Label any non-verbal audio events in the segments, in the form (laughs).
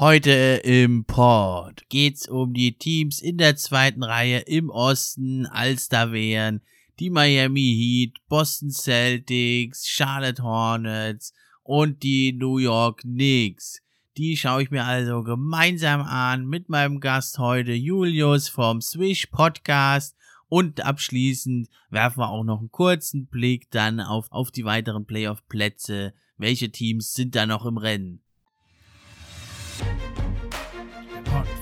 Heute im Pod geht's um die Teams in der zweiten Reihe im Osten, Alsterwehren, die Miami Heat, Boston Celtics, Charlotte Hornets und die New York Knicks. Die schaue ich mir also gemeinsam an mit meinem Gast heute Julius vom Swish Podcast und abschließend werfen wir auch noch einen kurzen Blick dann auf, auf die weiteren Playoff-Plätze. Welche Teams sind da noch im Rennen?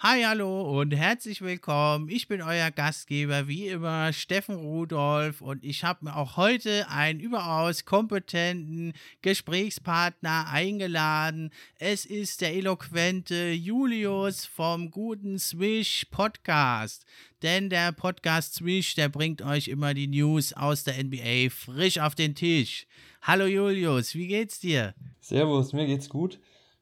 Hi, hallo und herzlich willkommen. Ich bin euer Gastgeber, wie immer, Steffen Rudolf und ich habe mir auch heute einen überaus kompetenten Gesprächspartner eingeladen. Es ist der eloquente Julius vom guten Swish Podcast. Denn der Podcast Swish, der bringt euch immer die News aus der NBA frisch auf den Tisch. Hallo Julius, wie geht's dir? Servus, mir geht's gut.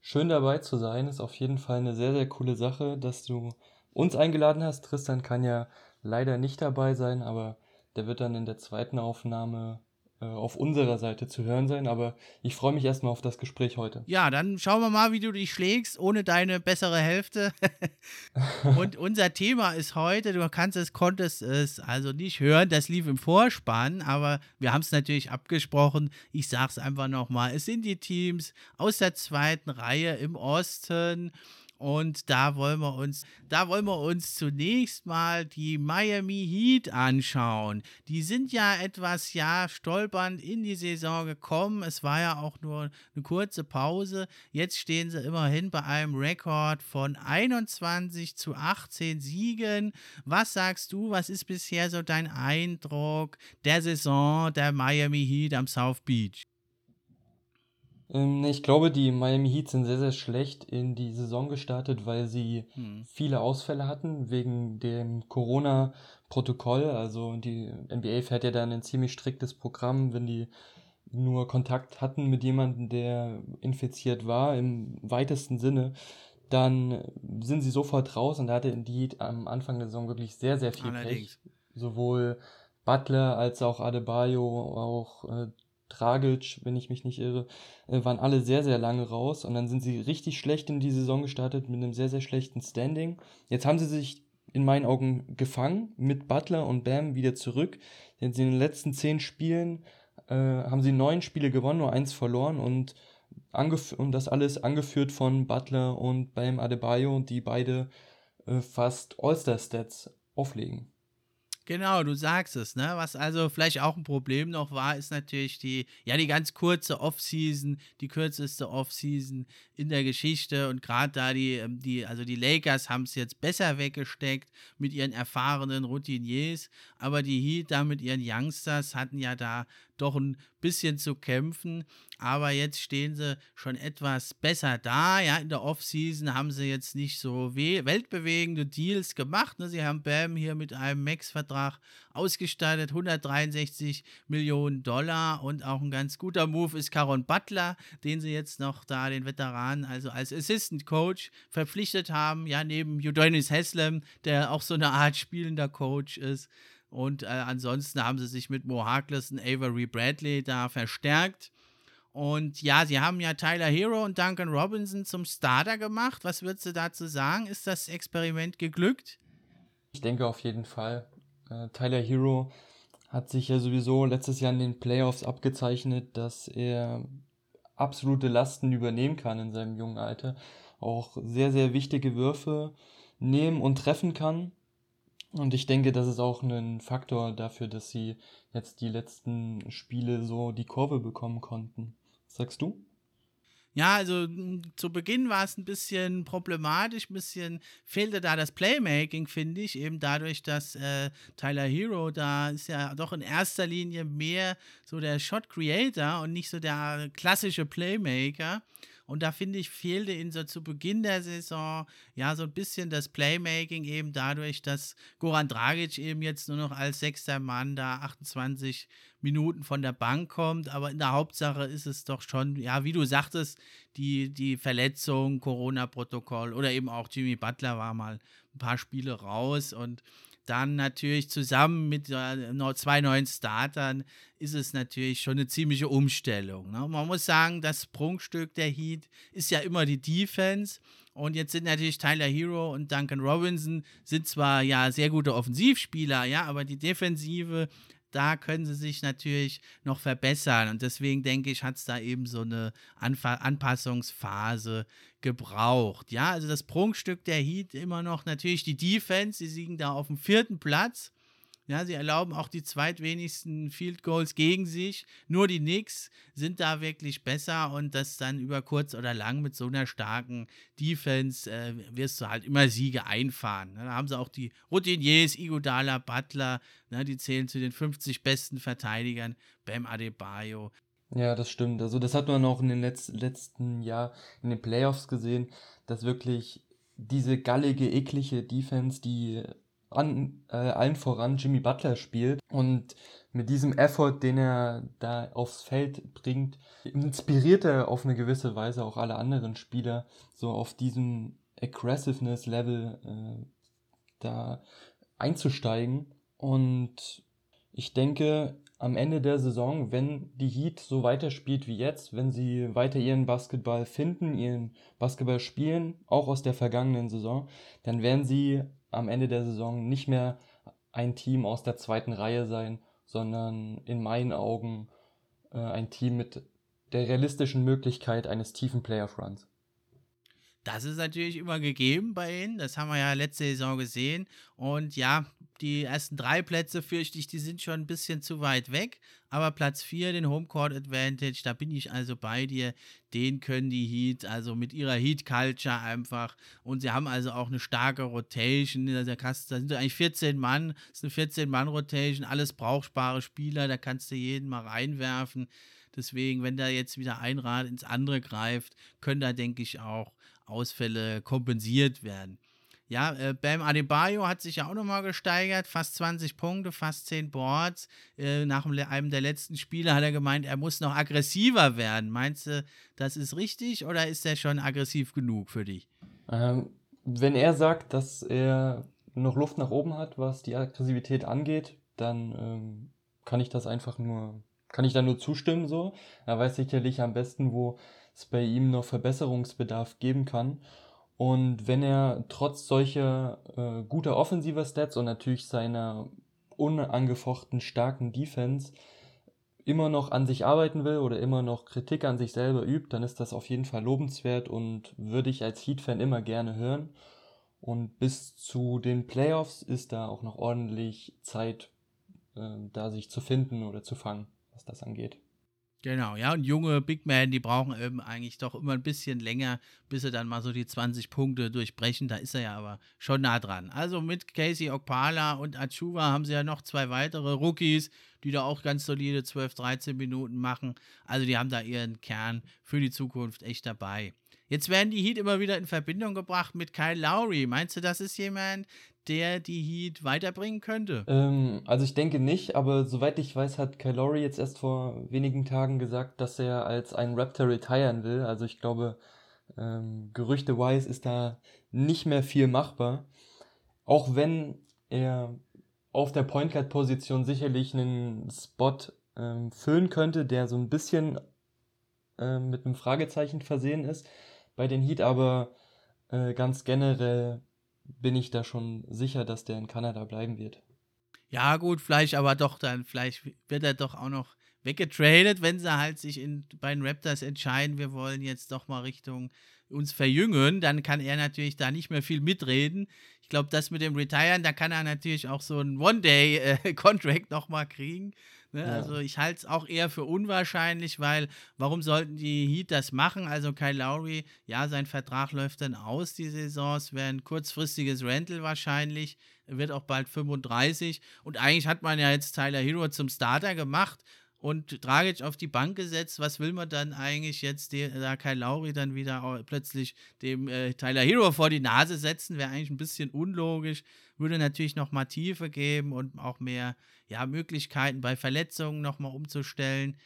Schön dabei zu sein, ist auf jeden Fall eine sehr, sehr coole Sache, dass du uns eingeladen hast. Tristan kann ja leider nicht dabei sein, aber der wird dann in der zweiten Aufnahme auf unserer Seite zu hören sein, aber ich freue mich erstmal auf das Gespräch heute. Ja, dann schauen wir mal, wie du dich schlägst, ohne deine bessere Hälfte. (laughs) und unser Thema ist heute, du kannst es, konntest es also nicht hören, das lief im Vorspann, aber wir haben es natürlich abgesprochen. Ich sage es einfach nochmal, es sind die Teams aus der zweiten Reihe im Osten und da wollen wir uns, da wollen wir uns zunächst mal die Miami Heat anschauen. Die sind ja etwas, ja, stolpernd in die Saison gekommen. Es war ja auch nur eine kurze Pause. Jetzt stehen sie immerhin bei einem Rekord von 21 zu 18 Siegen. Was sagst du? Was ist bisher so dein Eindruck der Saison der Miami Heat am South Beach? Ähm, ich glaube, die Miami Heat sind sehr, sehr schlecht in die Saison gestartet, weil sie hm. viele Ausfälle hatten wegen dem Corona-Protokoll. Also die NBA fährt ja dann ein ziemlich striktes Programm, wenn die nur Kontakt hatten mit jemandem, der infiziert war, im weitesten Sinne, dann sind sie sofort raus und da hatte Indeed am Anfang der Saison wirklich sehr, sehr viel Allerdings. Pech. Sowohl Butler als auch Adebayo, auch äh, Dragic, wenn ich mich nicht irre, äh, waren alle sehr, sehr lange raus und dann sind sie richtig schlecht in die Saison gestartet mit einem sehr, sehr schlechten Standing. Jetzt haben sie sich in meinen Augen gefangen mit Butler und Bam wieder zurück. Denn in den letzten zehn Spielen äh, haben sie neun Spiele gewonnen, nur eins verloren und, und das alles angeführt von Butler und Bam Adebayo, die beide äh, fast All-Star-Stats auflegen. Genau, du sagst es, ne? Was also vielleicht auch ein Problem noch war, ist natürlich die, ja, die ganz kurze Offseason, die kürzeste Offseason in der Geschichte und gerade da die, ähm, die, also die Lakers haben es jetzt besser weggesteckt mit ihren erfahrenen Routiniers, aber die Heat da mit ihren Youngsters hatten ja da doch ein bisschen zu kämpfen. Aber jetzt stehen sie schon etwas besser da. Ja, in der Offseason haben sie jetzt nicht so weltbewegende Deals gemacht. Ne? Sie haben Bam hier mit einem Max-Vertrag ausgestattet, 163 Millionen Dollar. Und auch ein ganz guter Move ist Caron Butler, den sie jetzt noch da, den Veteranen, also als Assistant Coach verpflichtet haben. Ja, neben Udonis Haslem, der auch so eine Art spielender Coach ist. Und äh, ansonsten haben sie sich mit Mo Harkless und Avery Bradley da verstärkt. Und ja, sie haben ja Tyler Hero und Duncan Robinson zum Starter gemacht. Was würdest du dazu sagen? Ist das Experiment geglückt? Ich denke auf jeden Fall. Äh, Tyler Hero hat sich ja sowieso letztes Jahr in den Playoffs abgezeichnet, dass er absolute Lasten übernehmen kann in seinem jungen Alter. Auch sehr, sehr wichtige Würfe nehmen und treffen kann. Und ich denke, das ist auch ein Faktor dafür, dass sie jetzt die letzten Spiele so die Kurve bekommen konnten. Was sagst du? Ja, also hm, zu Beginn war es ein bisschen problematisch, ein bisschen fehlte da das Playmaking, finde ich, eben dadurch, dass äh, Tyler Hero da ist ja doch in erster Linie mehr so der Shot Creator und nicht so der klassische Playmaker. Und da finde ich, fehlte ihnen so zu Beginn der Saison ja so ein bisschen das Playmaking eben dadurch, dass Goran Dragic eben jetzt nur noch als sechster Mann da 28 Minuten von der Bank kommt. Aber in der Hauptsache ist es doch schon, ja, wie du sagtest, die, die Verletzung, Corona-Protokoll oder eben auch Jimmy Butler war mal ein paar Spiele raus und dann natürlich zusammen mit äh, zwei neuen Startern ist es natürlich schon eine ziemliche Umstellung. Ne? Man muss sagen, das Prunkstück der Heat ist ja immer die Defense. Und jetzt sind natürlich Tyler Hero und Duncan Robinson sind zwar ja sehr gute Offensivspieler, ja, aber die Defensive da können sie sich natürlich noch verbessern. Und deswegen denke ich, hat es da eben so eine Anfa Anpassungsphase gebraucht. Ja, also das Prunkstück der Heat immer noch natürlich die Defense. Sie liegen da auf dem vierten Platz. Ja, sie erlauben auch die zweitwenigsten Field Goals gegen sich. Nur die Knicks sind da wirklich besser und das dann über kurz oder lang mit so einer starken Defense äh, wirst du halt immer Siege einfahren. Ne? Da haben sie auch die Routiniers, Igodala, Butler, ne, die zählen zu den 50 besten Verteidigern, Bam Adebayo. Ja, das stimmt. Also das hat man auch in den Letz letzten Jahr in den Playoffs gesehen, dass wirklich diese gallige, eklige Defense, die an, äh, allen voran Jimmy Butler spielt und mit diesem Effort, den er da aufs Feld bringt, inspiriert er auf eine gewisse Weise auch alle anderen Spieler, so auf diesem Aggressiveness-Level äh, da einzusteigen. Und ich denke, am Ende der Saison, wenn die Heat so weiterspielt wie jetzt, wenn sie weiter ihren Basketball finden, ihren Basketball spielen, auch aus der vergangenen Saison, dann werden sie am Ende der Saison nicht mehr ein Team aus der zweiten Reihe sein, sondern in meinen Augen äh, ein Team mit der realistischen Möglichkeit eines tiefen Playoff-Runs. Das ist natürlich immer gegeben bei ihnen. Das haben wir ja letzte Saison gesehen. Und ja, die ersten drei Plätze fürchte ich, die sind schon ein bisschen zu weit weg. Aber Platz 4, den Homecourt Advantage, da bin ich also bei dir. Den können die Heat, also mit ihrer Heat Culture einfach. Und sie haben also auch eine starke Rotation. Da sind eigentlich 14 Mann, das ist eine 14-Mann-Rotation, alles brauchbare Spieler, da kannst du jeden mal reinwerfen. Deswegen, wenn da jetzt wieder ein Rad ins andere greift, können da, denke ich, auch Ausfälle kompensiert werden. Ja, äh, Bam Adebayo hat sich ja auch nochmal gesteigert, fast 20 Punkte, fast 10 Boards. Äh, nach einem der letzten Spiele hat er gemeint, er muss noch aggressiver werden. Meinst du, das ist richtig oder ist er schon aggressiv genug für dich? Ähm, wenn er sagt, dass er noch Luft nach oben hat, was die Aggressivität angeht, dann ähm, kann ich das einfach nur, kann ich da nur zustimmen so. Er weiß sicherlich am besten, wo es bei ihm noch Verbesserungsbedarf geben kann. Und wenn er trotz solcher äh, guter offensiver Stats und natürlich seiner unangefochten starken Defense immer noch an sich arbeiten will oder immer noch Kritik an sich selber übt, dann ist das auf jeden Fall lobenswert und würde ich als Heat-Fan immer gerne hören. Und bis zu den Playoffs ist da auch noch ordentlich Zeit, äh, da sich zu finden oder zu fangen, was das angeht. Genau, ja, und junge Big Men, die brauchen eben eigentlich doch immer ein bisschen länger, bis sie dann mal so die 20 Punkte durchbrechen. Da ist er ja aber schon nah dran. Also mit Casey Okpala und Achuva haben sie ja noch zwei weitere Rookies, die da auch ganz solide 12, 13 Minuten machen. Also die haben da ihren Kern für die Zukunft echt dabei. Jetzt werden die Heat immer wieder in Verbindung gebracht mit Kyle Lowry. Meinst du, das ist jemand, der die Heat weiterbringen könnte? Ähm, also ich denke nicht, aber soweit ich weiß, hat Kyle Lowry jetzt erst vor wenigen Tagen gesagt, dass er als ein Raptor retiren will. Also ich glaube, ähm, gerüchte-wise ist da nicht mehr viel machbar. Auch wenn er auf der Point Guard Position sicherlich einen Spot ähm, füllen könnte, der so ein bisschen ähm, mit einem Fragezeichen versehen ist bei den Heat, aber äh, ganz generell bin ich da schon sicher, dass der in Kanada bleiben wird. Ja, gut, vielleicht aber doch dann, vielleicht wird er doch auch noch weggetradet, wenn sie halt sich in, bei den Raptors entscheiden, wir wollen jetzt doch mal Richtung uns verjüngen, dann kann er natürlich da nicht mehr viel mitreden. Ich glaube, das mit dem Retiren, da kann er natürlich auch so ein One-Day-Contract äh, (laughs) nochmal kriegen. Ne? Ja. Also ich halte es auch eher für unwahrscheinlich, weil warum sollten die Heat das machen? Also Kyle Lowry, ja, sein Vertrag läuft dann aus, die Saison. Es wäre ein kurzfristiges Rental wahrscheinlich. Er wird auch bald 35. Und eigentlich hat man ja jetzt Tyler Hero zum Starter gemacht und Dragic auf die Bank gesetzt. Was will man dann eigentlich jetzt, da Kyle Lowry dann wieder plötzlich dem äh, Tyler Hero vor die Nase setzen? Wäre eigentlich ein bisschen unlogisch. Würde natürlich noch mal Tiefe geben und auch mehr ja, Möglichkeiten bei Verletzungen nochmal umzustellen.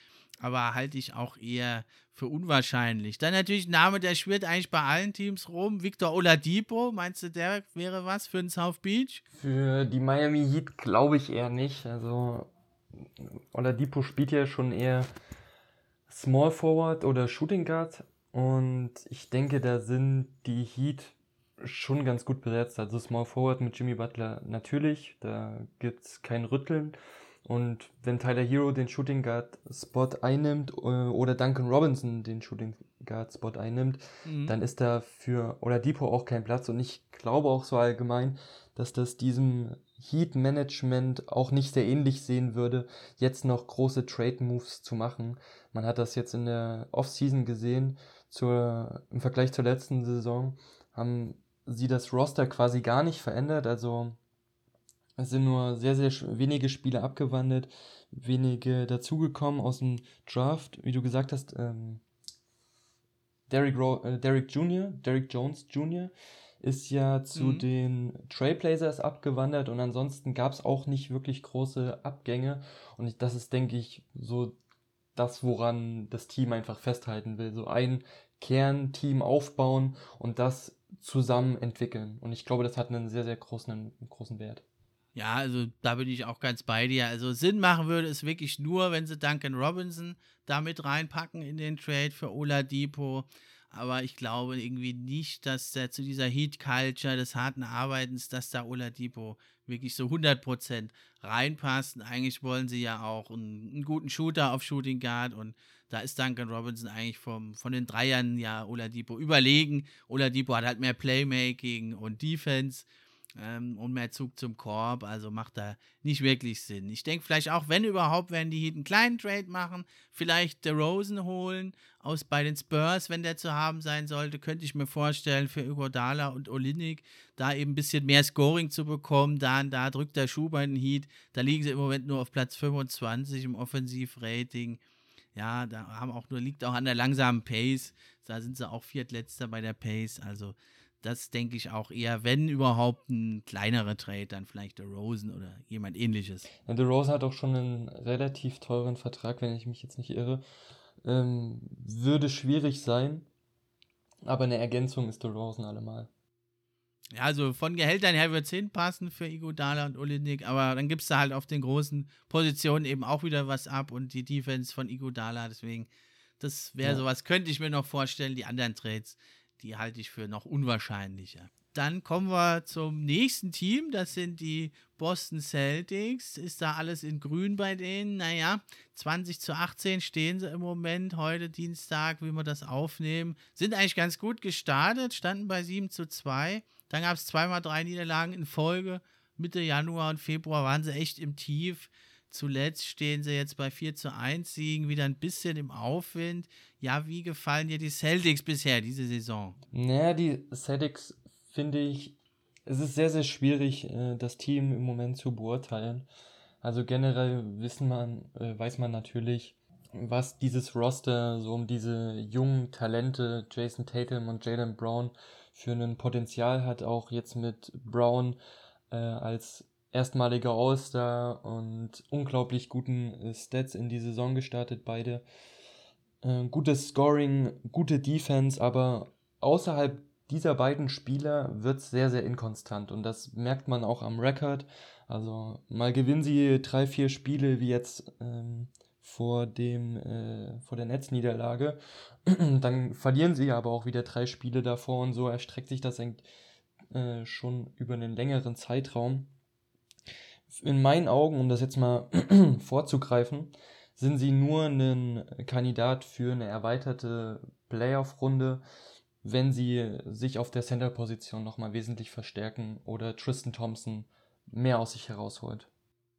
Aber halte ich auch eher für unwahrscheinlich. Dann natürlich ein Name, der schwirrt eigentlich bei allen Teams rum. Victor Oladipo, meinst du, der wäre was für den South Beach? Für die Miami Heat glaube ich eher nicht. Also Oladipo spielt ja schon eher Small Forward oder Shooting Guard. Und ich denke, da sind die Heat schon ganz gut besetzt. Also Small Forward mit Jimmy Butler natürlich, da gibt es kein Rütteln. Und wenn Tyler Hero den Shooting Guard Spot einnimmt äh, oder Duncan Robinson den Shooting Guard Spot einnimmt, mhm. dann ist da für Oladipo auch kein Platz. Und ich glaube auch so allgemein, dass das diesem Heat Management auch nicht sehr ähnlich sehen würde, jetzt noch große Trade Moves zu machen. Man hat das jetzt in der Offseason gesehen, zur, im Vergleich zur letzten Saison haben sie das Roster quasi gar nicht verändert. Also es sind nur sehr, sehr wenige Spiele abgewandelt, wenige dazugekommen aus dem Draft. Wie du gesagt hast, ähm, Derrick, äh, Derrick Jr., Derrick Jones Jr. ist ja zu mhm. den Trailblazers abgewandert und ansonsten gab es auch nicht wirklich große Abgänge. Und das ist, denke ich, so das, woran das Team einfach festhalten will. So ein Kernteam aufbauen und das zusammen entwickeln. Und ich glaube, das hat einen sehr, sehr großen, einen großen Wert. Ja, also da bin ich auch ganz bei dir. Also Sinn machen würde es wirklich nur, wenn sie Duncan Robinson damit reinpacken in den Trade für Ola Depot. Aber ich glaube irgendwie nicht, dass der zu dieser Heat-Culture des harten Arbeitens, dass da Ola Depot wirklich so 100% reinpasst. Und eigentlich wollen sie ja auch einen, einen guten Shooter auf Shooting Guard und da ist Duncan Robinson eigentlich vom, von den Dreiern ja Oladipo überlegen. Oladipo hat halt mehr Playmaking und Defense ähm, und mehr Zug zum Korb, also macht da nicht wirklich Sinn. Ich denke vielleicht auch, wenn überhaupt, werden die Heat einen kleinen Trade machen, vielleicht Rosen holen aus bei den Spurs, wenn der zu haben sein sollte, könnte ich mir vorstellen, für Ugodala und Olinik da eben ein bisschen mehr Scoring zu bekommen. Da, da drückt der Schuh bei den Heat, da liegen sie im Moment nur auf Platz 25 im Offensivrating. Ja, da haben auch nur, liegt auch an der langsamen Pace. Da sind sie auch Viertletzter bei der Pace. Also, das denke ich auch eher, wenn überhaupt ein kleinerer Trade, dann vielleicht der Rosen oder jemand ähnliches. Ja, der Rosen hat auch schon einen relativ teuren Vertrag, wenn ich mich jetzt nicht irre. Ähm, würde schwierig sein, aber eine Ergänzung ist der Rosen allemal. Ja, also von Gehältern her wird es hinpassen für Igodala und Olinik, aber dann gibt es da halt auf den großen Positionen eben auch wieder was ab und die Defense von Igodala, deswegen, das wäre ja. sowas, könnte ich mir noch vorstellen. Die anderen Trades, die halte ich für noch unwahrscheinlicher. Dann kommen wir zum nächsten Team, das sind die Boston Celtics. Ist da alles in grün bei denen? Naja, 20 zu 18 stehen sie im Moment, heute Dienstag, wie wir das aufnehmen. Sind eigentlich ganz gut gestartet, standen bei 7 zu 2 dann gab es zweimal drei Niederlagen in Folge. Mitte Januar und Februar waren sie echt im Tief. Zuletzt stehen sie jetzt bei 4 zu 1 Siegen, wieder ein bisschen im Aufwind. Ja, wie gefallen dir die Celtics bisher diese Saison? Naja, die Celtics finde ich, es ist sehr, sehr schwierig, äh, das Team im Moment zu beurteilen. Also generell wissen man, äh, weiß man natürlich, was dieses Roster so um diese jungen Talente, Jason Tatum und Jalen Brown, für ein Potenzial hat, auch jetzt mit Brown äh, als erstmaliger All-Star und unglaublich guten Stats in die Saison gestartet, beide. Äh, gutes Scoring, gute Defense, aber außerhalb dieser beiden Spieler wird es sehr, sehr inkonstant und das merkt man auch am Rekord. Also mal gewinnen sie drei, vier Spiele wie jetzt ähm, vor, dem, äh, vor der Netzniederlage. (clears throat) Dann verlieren sie aber auch wieder drei Spiele davor und so erstreckt sich das äh, schon über einen längeren Zeitraum. In meinen Augen, um das jetzt mal (clears throat) vorzugreifen, sind sie nur ein Kandidat für eine erweiterte Playoff-Runde. wenn sie sich auf der Center-Position nochmal wesentlich verstärken oder Tristan Thompson mehr aus sich herausholt.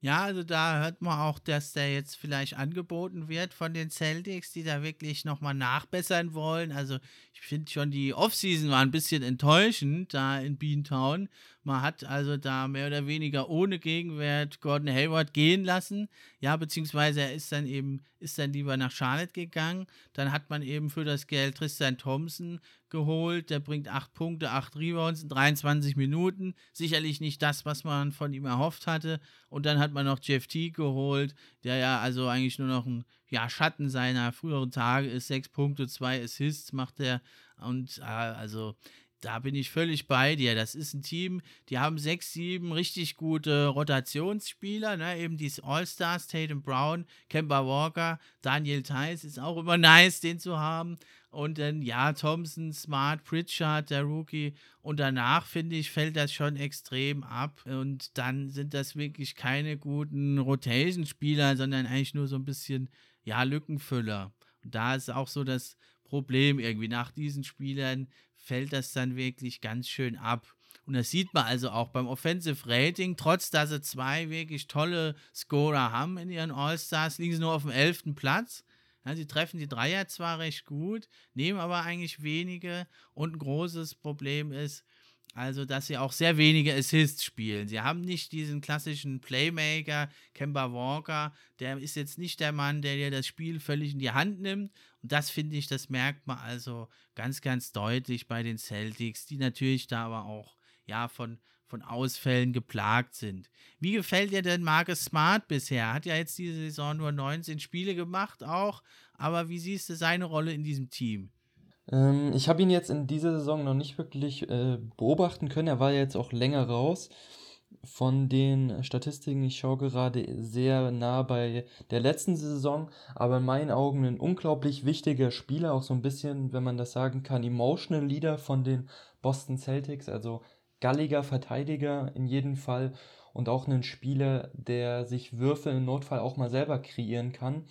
Ja, also da hört man auch, dass der jetzt vielleicht angeboten wird von den Celtics, die da wirklich nochmal nachbessern wollen. Also ich finde schon, die Offseason war ein bisschen enttäuschend da in Beantown. Man hat also da mehr oder weniger ohne Gegenwert Gordon Hayward gehen lassen. Ja, beziehungsweise er ist dann eben, ist dann lieber nach Charlotte gegangen. Dann hat man eben für das Geld Tristan Thompson geholt. Der bringt 8 Punkte, 8 Rebounds in 23 Minuten. Sicherlich nicht das, was man von ihm erhofft hatte. Und dann hat man noch Jeff T geholt, der ja also eigentlich nur noch ein ja, Schatten seiner früheren Tage ist. 6 Punkte, 2 Assists macht er. Und äh, also da bin ich völlig bei dir. Das ist ein Team, die haben sechs, sieben richtig gute Rotationsspieler, ne? eben die All-Stars, Tatum Brown, Kemba Walker, Daniel Theiss ist auch immer (laughs) nice, den zu haben. Und dann, ja, Thompson, Smart, Pritchard, der Rookie. Und danach, finde ich, fällt das schon extrem ab. Und dann sind das wirklich keine guten Rotation-Spieler, sondern eigentlich nur so ein bisschen, ja, Lückenfüller. Und da ist auch so das Problem irgendwie. Nach diesen Spielern fällt das dann wirklich ganz schön ab. Und das sieht man also auch beim Offensive Rating, trotz dass sie zwei wirklich tolle Scorer haben in ihren All-Stars, liegen sie nur auf dem 11. Platz. Ja, sie treffen die Dreier zwar recht gut, nehmen aber eigentlich wenige. Und ein großes Problem ist, also, dass sie auch sehr wenige Assists spielen. Sie haben nicht diesen klassischen Playmaker, Kemba Walker. Der ist jetzt nicht der Mann, der dir das Spiel völlig in die Hand nimmt. Und das finde ich, das merkt man also ganz, ganz deutlich bei den Celtics, die natürlich da aber auch ja von, von Ausfällen geplagt sind. Wie gefällt dir denn Marcus Smart bisher? Hat ja jetzt diese Saison nur 19 Spiele gemacht auch. Aber wie siehst du seine Rolle in diesem Team? Ähm, ich habe ihn jetzt in dieser Saison noch nicht wirklich äh, beobachten können. Er war jetzt auch länger raus. Von den Statistiken, ich schaue gerade sehr nah bei der letzten Saison, aber in meinen Augen ein unglaublich wichtiger Spieler, auch so ein bisschen, wenn man das sagen kann, Emotional Leader von den Boston Celtics, also galliger Verteidiger in jedem Fall und auch ein Spieler, der sich Würfe im Notfall auch mal selber kreieren kann.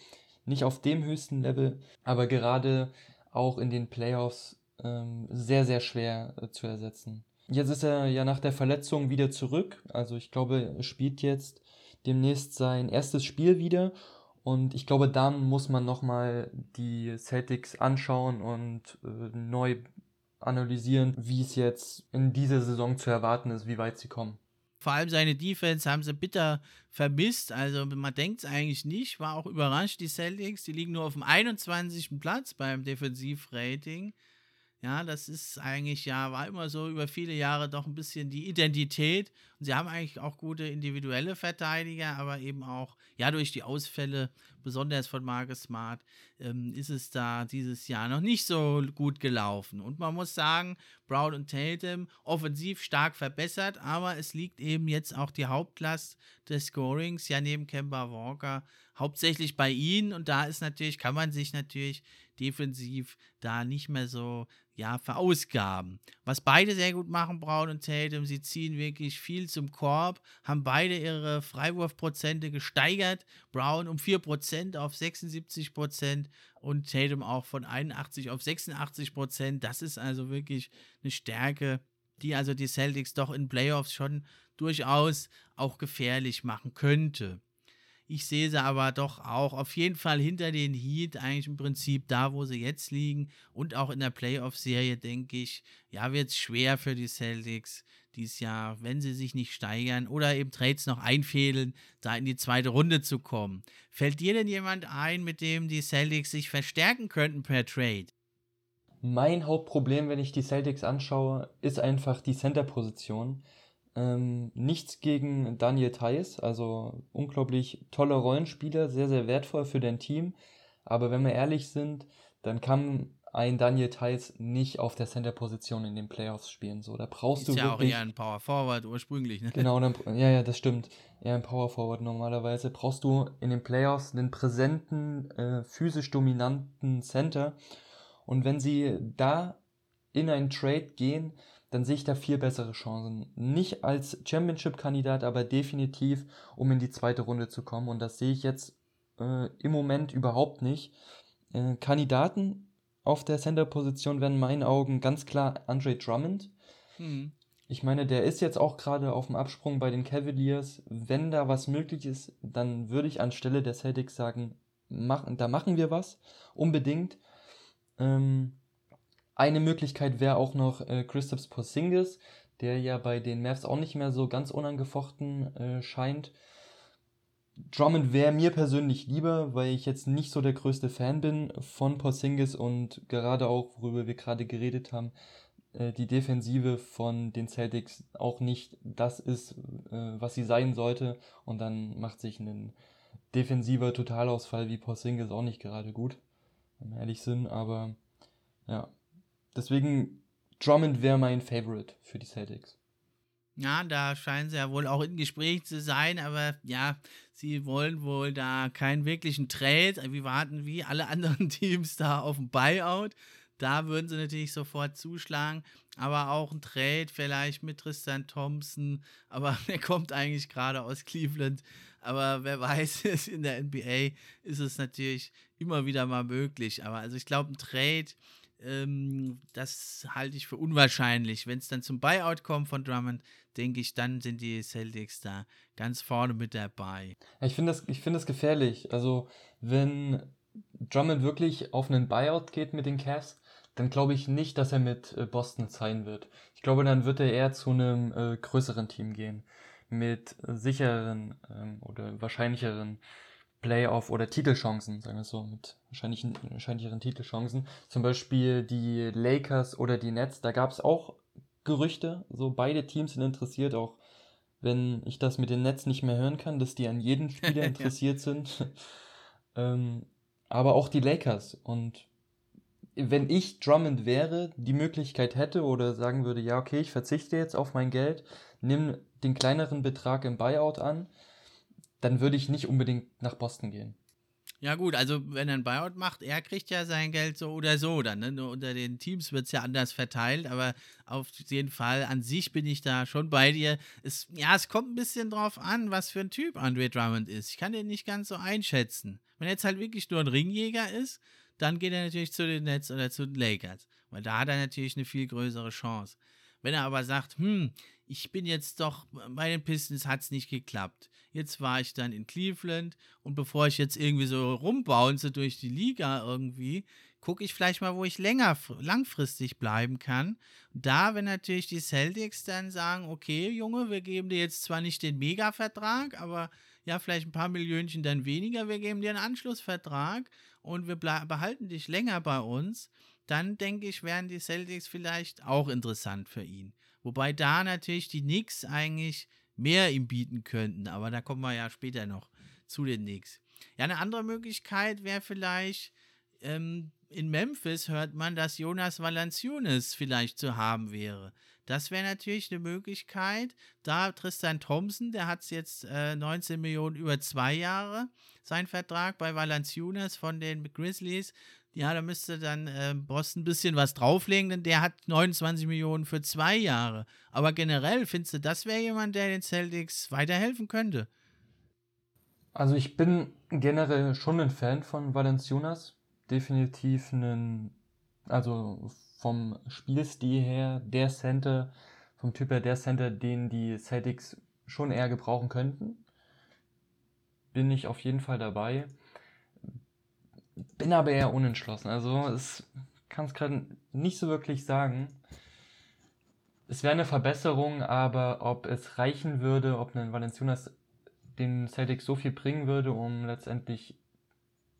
Nicht auf dem höchsten Level, aber gerade auch in den Playoffs ähm, sehr, sehr schwer äh, zu ersetzen. Jetzt ist er ja nach der Verletzung wieder zurück. Also ich glaube, er spielt jetzt demnächst sein erstes Spiel wieder. Und ich glaube, dann muss man nochmal die Celtics anschauen und äh, neu analysieren, wie es jetzt in dieser Saison zu erwarten ist, wie weit sie kommen. Vor allem seine Defense haben sie bitter vermisst. Also man denkt es eigentlich nicht. War auch überrascht, die Celtics. Die liegen nur auf dem 21. Platz beim Defensivrating. Ja, das ist eigentlich, ja, war immer so über viele Jahre doch ein bisschen die Identität. Und sie haben eigentlich auch gute individuelle Verteidiger, aber eben auch, ja, durch die Ausfälle, besonders von Marcus Smart, ähm, ist es da dieses Jahr noch nicht so gut gelaufen. Und man muss sagen, Brown und Tatum offensiv stark verbessert, aber es liegt eben jetzt auch die Hauptlast des Scorings, ja, neben Kemba Walker, hauptsächlich bei ihnen. Und da ist natürlich, kann man sich natürlich defensiv da nicht mehr so ja, verausgaben. Was beide sehr gut machen, Brown und Tatum, sie ziehen wirklich viel zum Korb, haben beide ihre Freiwurfprozente gesteigert. Brown um 4% auf 76% und Tatum auch von 81 auf 86%. Das ist also wirklich eine Stärke, die also die Celtics doch in Playoffs schon durchaus auch gefährlich machen könnte. Ich sehe sie aber doch auch auf jeden Fall hinter den Heat, eigentlich im Prinzip da, wo sie jetzt liegen. Und auch in der Playoff-Serie, denke ich, ja, wird es schwer für die Celtics dieses Jahr, wenn sie sich nicht steigern oder eben Trades noch einfädeln, da in die zweite Runde zu kommen. Fällt dir denn jemand ein, mit dem die Celtics sich verstärken könnten per Trade? Mein Hauptproblem, wenn ich die Celtics anschaue, ist einfach die Center-Position. Ähm, nichts gegen Daniel Theiss, also unglaublich toller Rollenspieler, sehr, sehr wertvoll für dein Team. Aber wenn wir ehrlich sind, dann kann ein Daniel Theiss nicht auf der Center-Position in den Playoffs spielen. So, da brauchst ist du ja wirklich, auch eher ein Power Forward ursprünglich, ne? Genau, dann, ja, ja, das stimmt. Eher ein Power Forward normalerweise. Brauchst du in den Playoffs einen präsenten, äh, physisch dominanten Center. Und wenn sie da in einen Trade gehen, dann sehe ich da viel bessere Chancen. Nicht als Championship-Kandidat, aber definitiv, um in die zweite Runde zu kommen. Und das sehe ich jetzt äh, im Moment überhaupt nicht. Äh, Kandidaten auf der Center-Position wäre in meinen Augen ganz klar Andre Drummond. Mhm. Ich meine, der ist jetzt auch gerade auf dem Absprung bei den Cavaliers. Wenn da was möglich ist, dann würde ich anstelle der Celtics sagen, mach, da machen wir was. Unbedingt. Ähm, eine Möglichkeit wäre auch noch äh, Christoph Porzingis, der ja bei den Mavs auch nicht mehr so ganz unangefochten äh, scheint. Drummond wäre mir persönlich lieber, weil ich jetzt nicht so der größte Fan bin von Porzingis und gerade auch, worüber wir gerade geredet haben, äh, die Defensive von den Celtics auch nicht das ist, äh, was sie sein sollte. Und dann macht sich ein defensiver Totalausfall wie Porzingis auch nicht gerade gut, wenn wir ehrlich sind. Aber ja, deswegen Drummond wäre mein Favorite für die Celtics. Ja, da scheinen sie ja wohl auch in Gespräch zu sein, aber ja, sie wollen wohl da keinen wirklichen Trade. Wir warten wie alle anderen (laughs) Teams da auf ein Buyout. Da würden sie natürlich sofort zuschlagen. Aber auch ein Trade vielleicht mit Tristan Thompson. Aber (laughs) der kommt eigentlich gerade aus Cleveland. Aber wer weiß, (laughs) in der NBA ist es natürlich immer wieder mal möglich. Aber also ich glaube, ein Trade, ähm, das halte ich für unwahrscheinlich. Wenn es dann zum Buyout kommt von Drummond, denke ich, dann sind die Celtics da ganz vorne mit dabei. Ich finde das, find das gefährlich. Also, wenn Drummond wirklich auf einen Buyout geht mit den Cavs, dann glaube ich nicht, dass er mit äh, Boston sein wird. Ich glaube, dann wird er eher zu einem äh, größeren Team gehen. Mit sichereren ähm, oder wahrscheinlicheren Playoff- oder Titelchancen, sagen wir so, mit wahrscheinlich, wahrscheinlicheren Titelchancen. Zum Beispiel die Lakers oder die Nets, da gab es auch Gerüchte, so beide Teams sind interessiert, auch wenn ich das mit den Nets nicht mehr hören kann, dass die an jedem Spieler (laughs) interessiert sind. ähm, aber auch die Lakers. Und wenn ich Drummond wäre, die Möglichkeit hätte oder sagen würde, ja, okay, ich verzichte jetzt auf mein Geld, nimm den kleineren Betrag im Buyout an, dann würde ich nicht unbedingt nach Boston gehen. Ja, gut, also wenn er ein Buyout macht, er kriegt ja sein Geld so oder so dann. Ne? Nur unter den Teams wird es ja anders verteilt, aber auf jeden Fall an sich bin ich da schon bei dir. Es, ja, es kommt ein bisschen drauf an, was für ein Typ Andre Drummond ist. Ich kann den nicht ganz so einschätzen. Wenn er jetzt halt wirklich nur ein Ringjäger ist, dann geht er natürlich zu den Nets oder zu den Lakers, weil da hat er natürlich eine viel größere Chance. Wenn er aber sagt, hm, ich bin jetzt doch, bei den Pistons hat es nicht geklappt. Jetzt war ich dann in Cleveland und bevor ich jetzt irgendwie so rumbounce durch die Liga irgendwie, gucke ich vielleicht mal, wo ich länger, langfristig bleiben kann. Da, wenn natürlich die Celtics dann sagen, okay, Junge, wir geben dir jetzt zwar nicht den Mega-Vertrag, aber ja, vielleicht ein paar Millionchen dann weniger, wir geben dir einen Anschlussvertrag und wir behalten dich länger bei uns, dann denke ich, wären die Celtics vielleicht auch interessant für ihn. Wobei da natürlich die Knicks eigentlich mehr ihm bieten könnten, aber da kommen wir ja später noch zu den Knicks. Ja, eine andere Möglichkeit wäre vielleicht, ähm, in Memphis hört man, dass Jonas Valanciunas vielleicht zu haben wäre. Das wäre natürlich eine Möglichkeit. Da Tristan Thompson, der hat jetzt äh, 19 Millionen über zwei Jahre, sein Vertrag bei Valanciunas von den Grizzlies. Ja, da müsste dann äh, Boston ein bisschen was drauflegen, denn der hat 29 Millionen für zwei Jahre. Aber generell, findest du, das wäre jemand, der den Celtics weiterhelfen könnte? Also ich bin generell schon ein Fan von Valanciunas. Definitiv ein, also vom Spielstil her der Center, vom Typ her der Center, den die Celtics schon eher gebrauchen könnten. Bin ich auf jeden Fall dabei. Bin aber eher unentschlossen. Also es kann es gerade nicht so wirklich sagen. Es wäre eine Verbesserung, aber ob es reichen würde, ob ein Valenciunas den Celtics so viel bringen würde, um letztendlich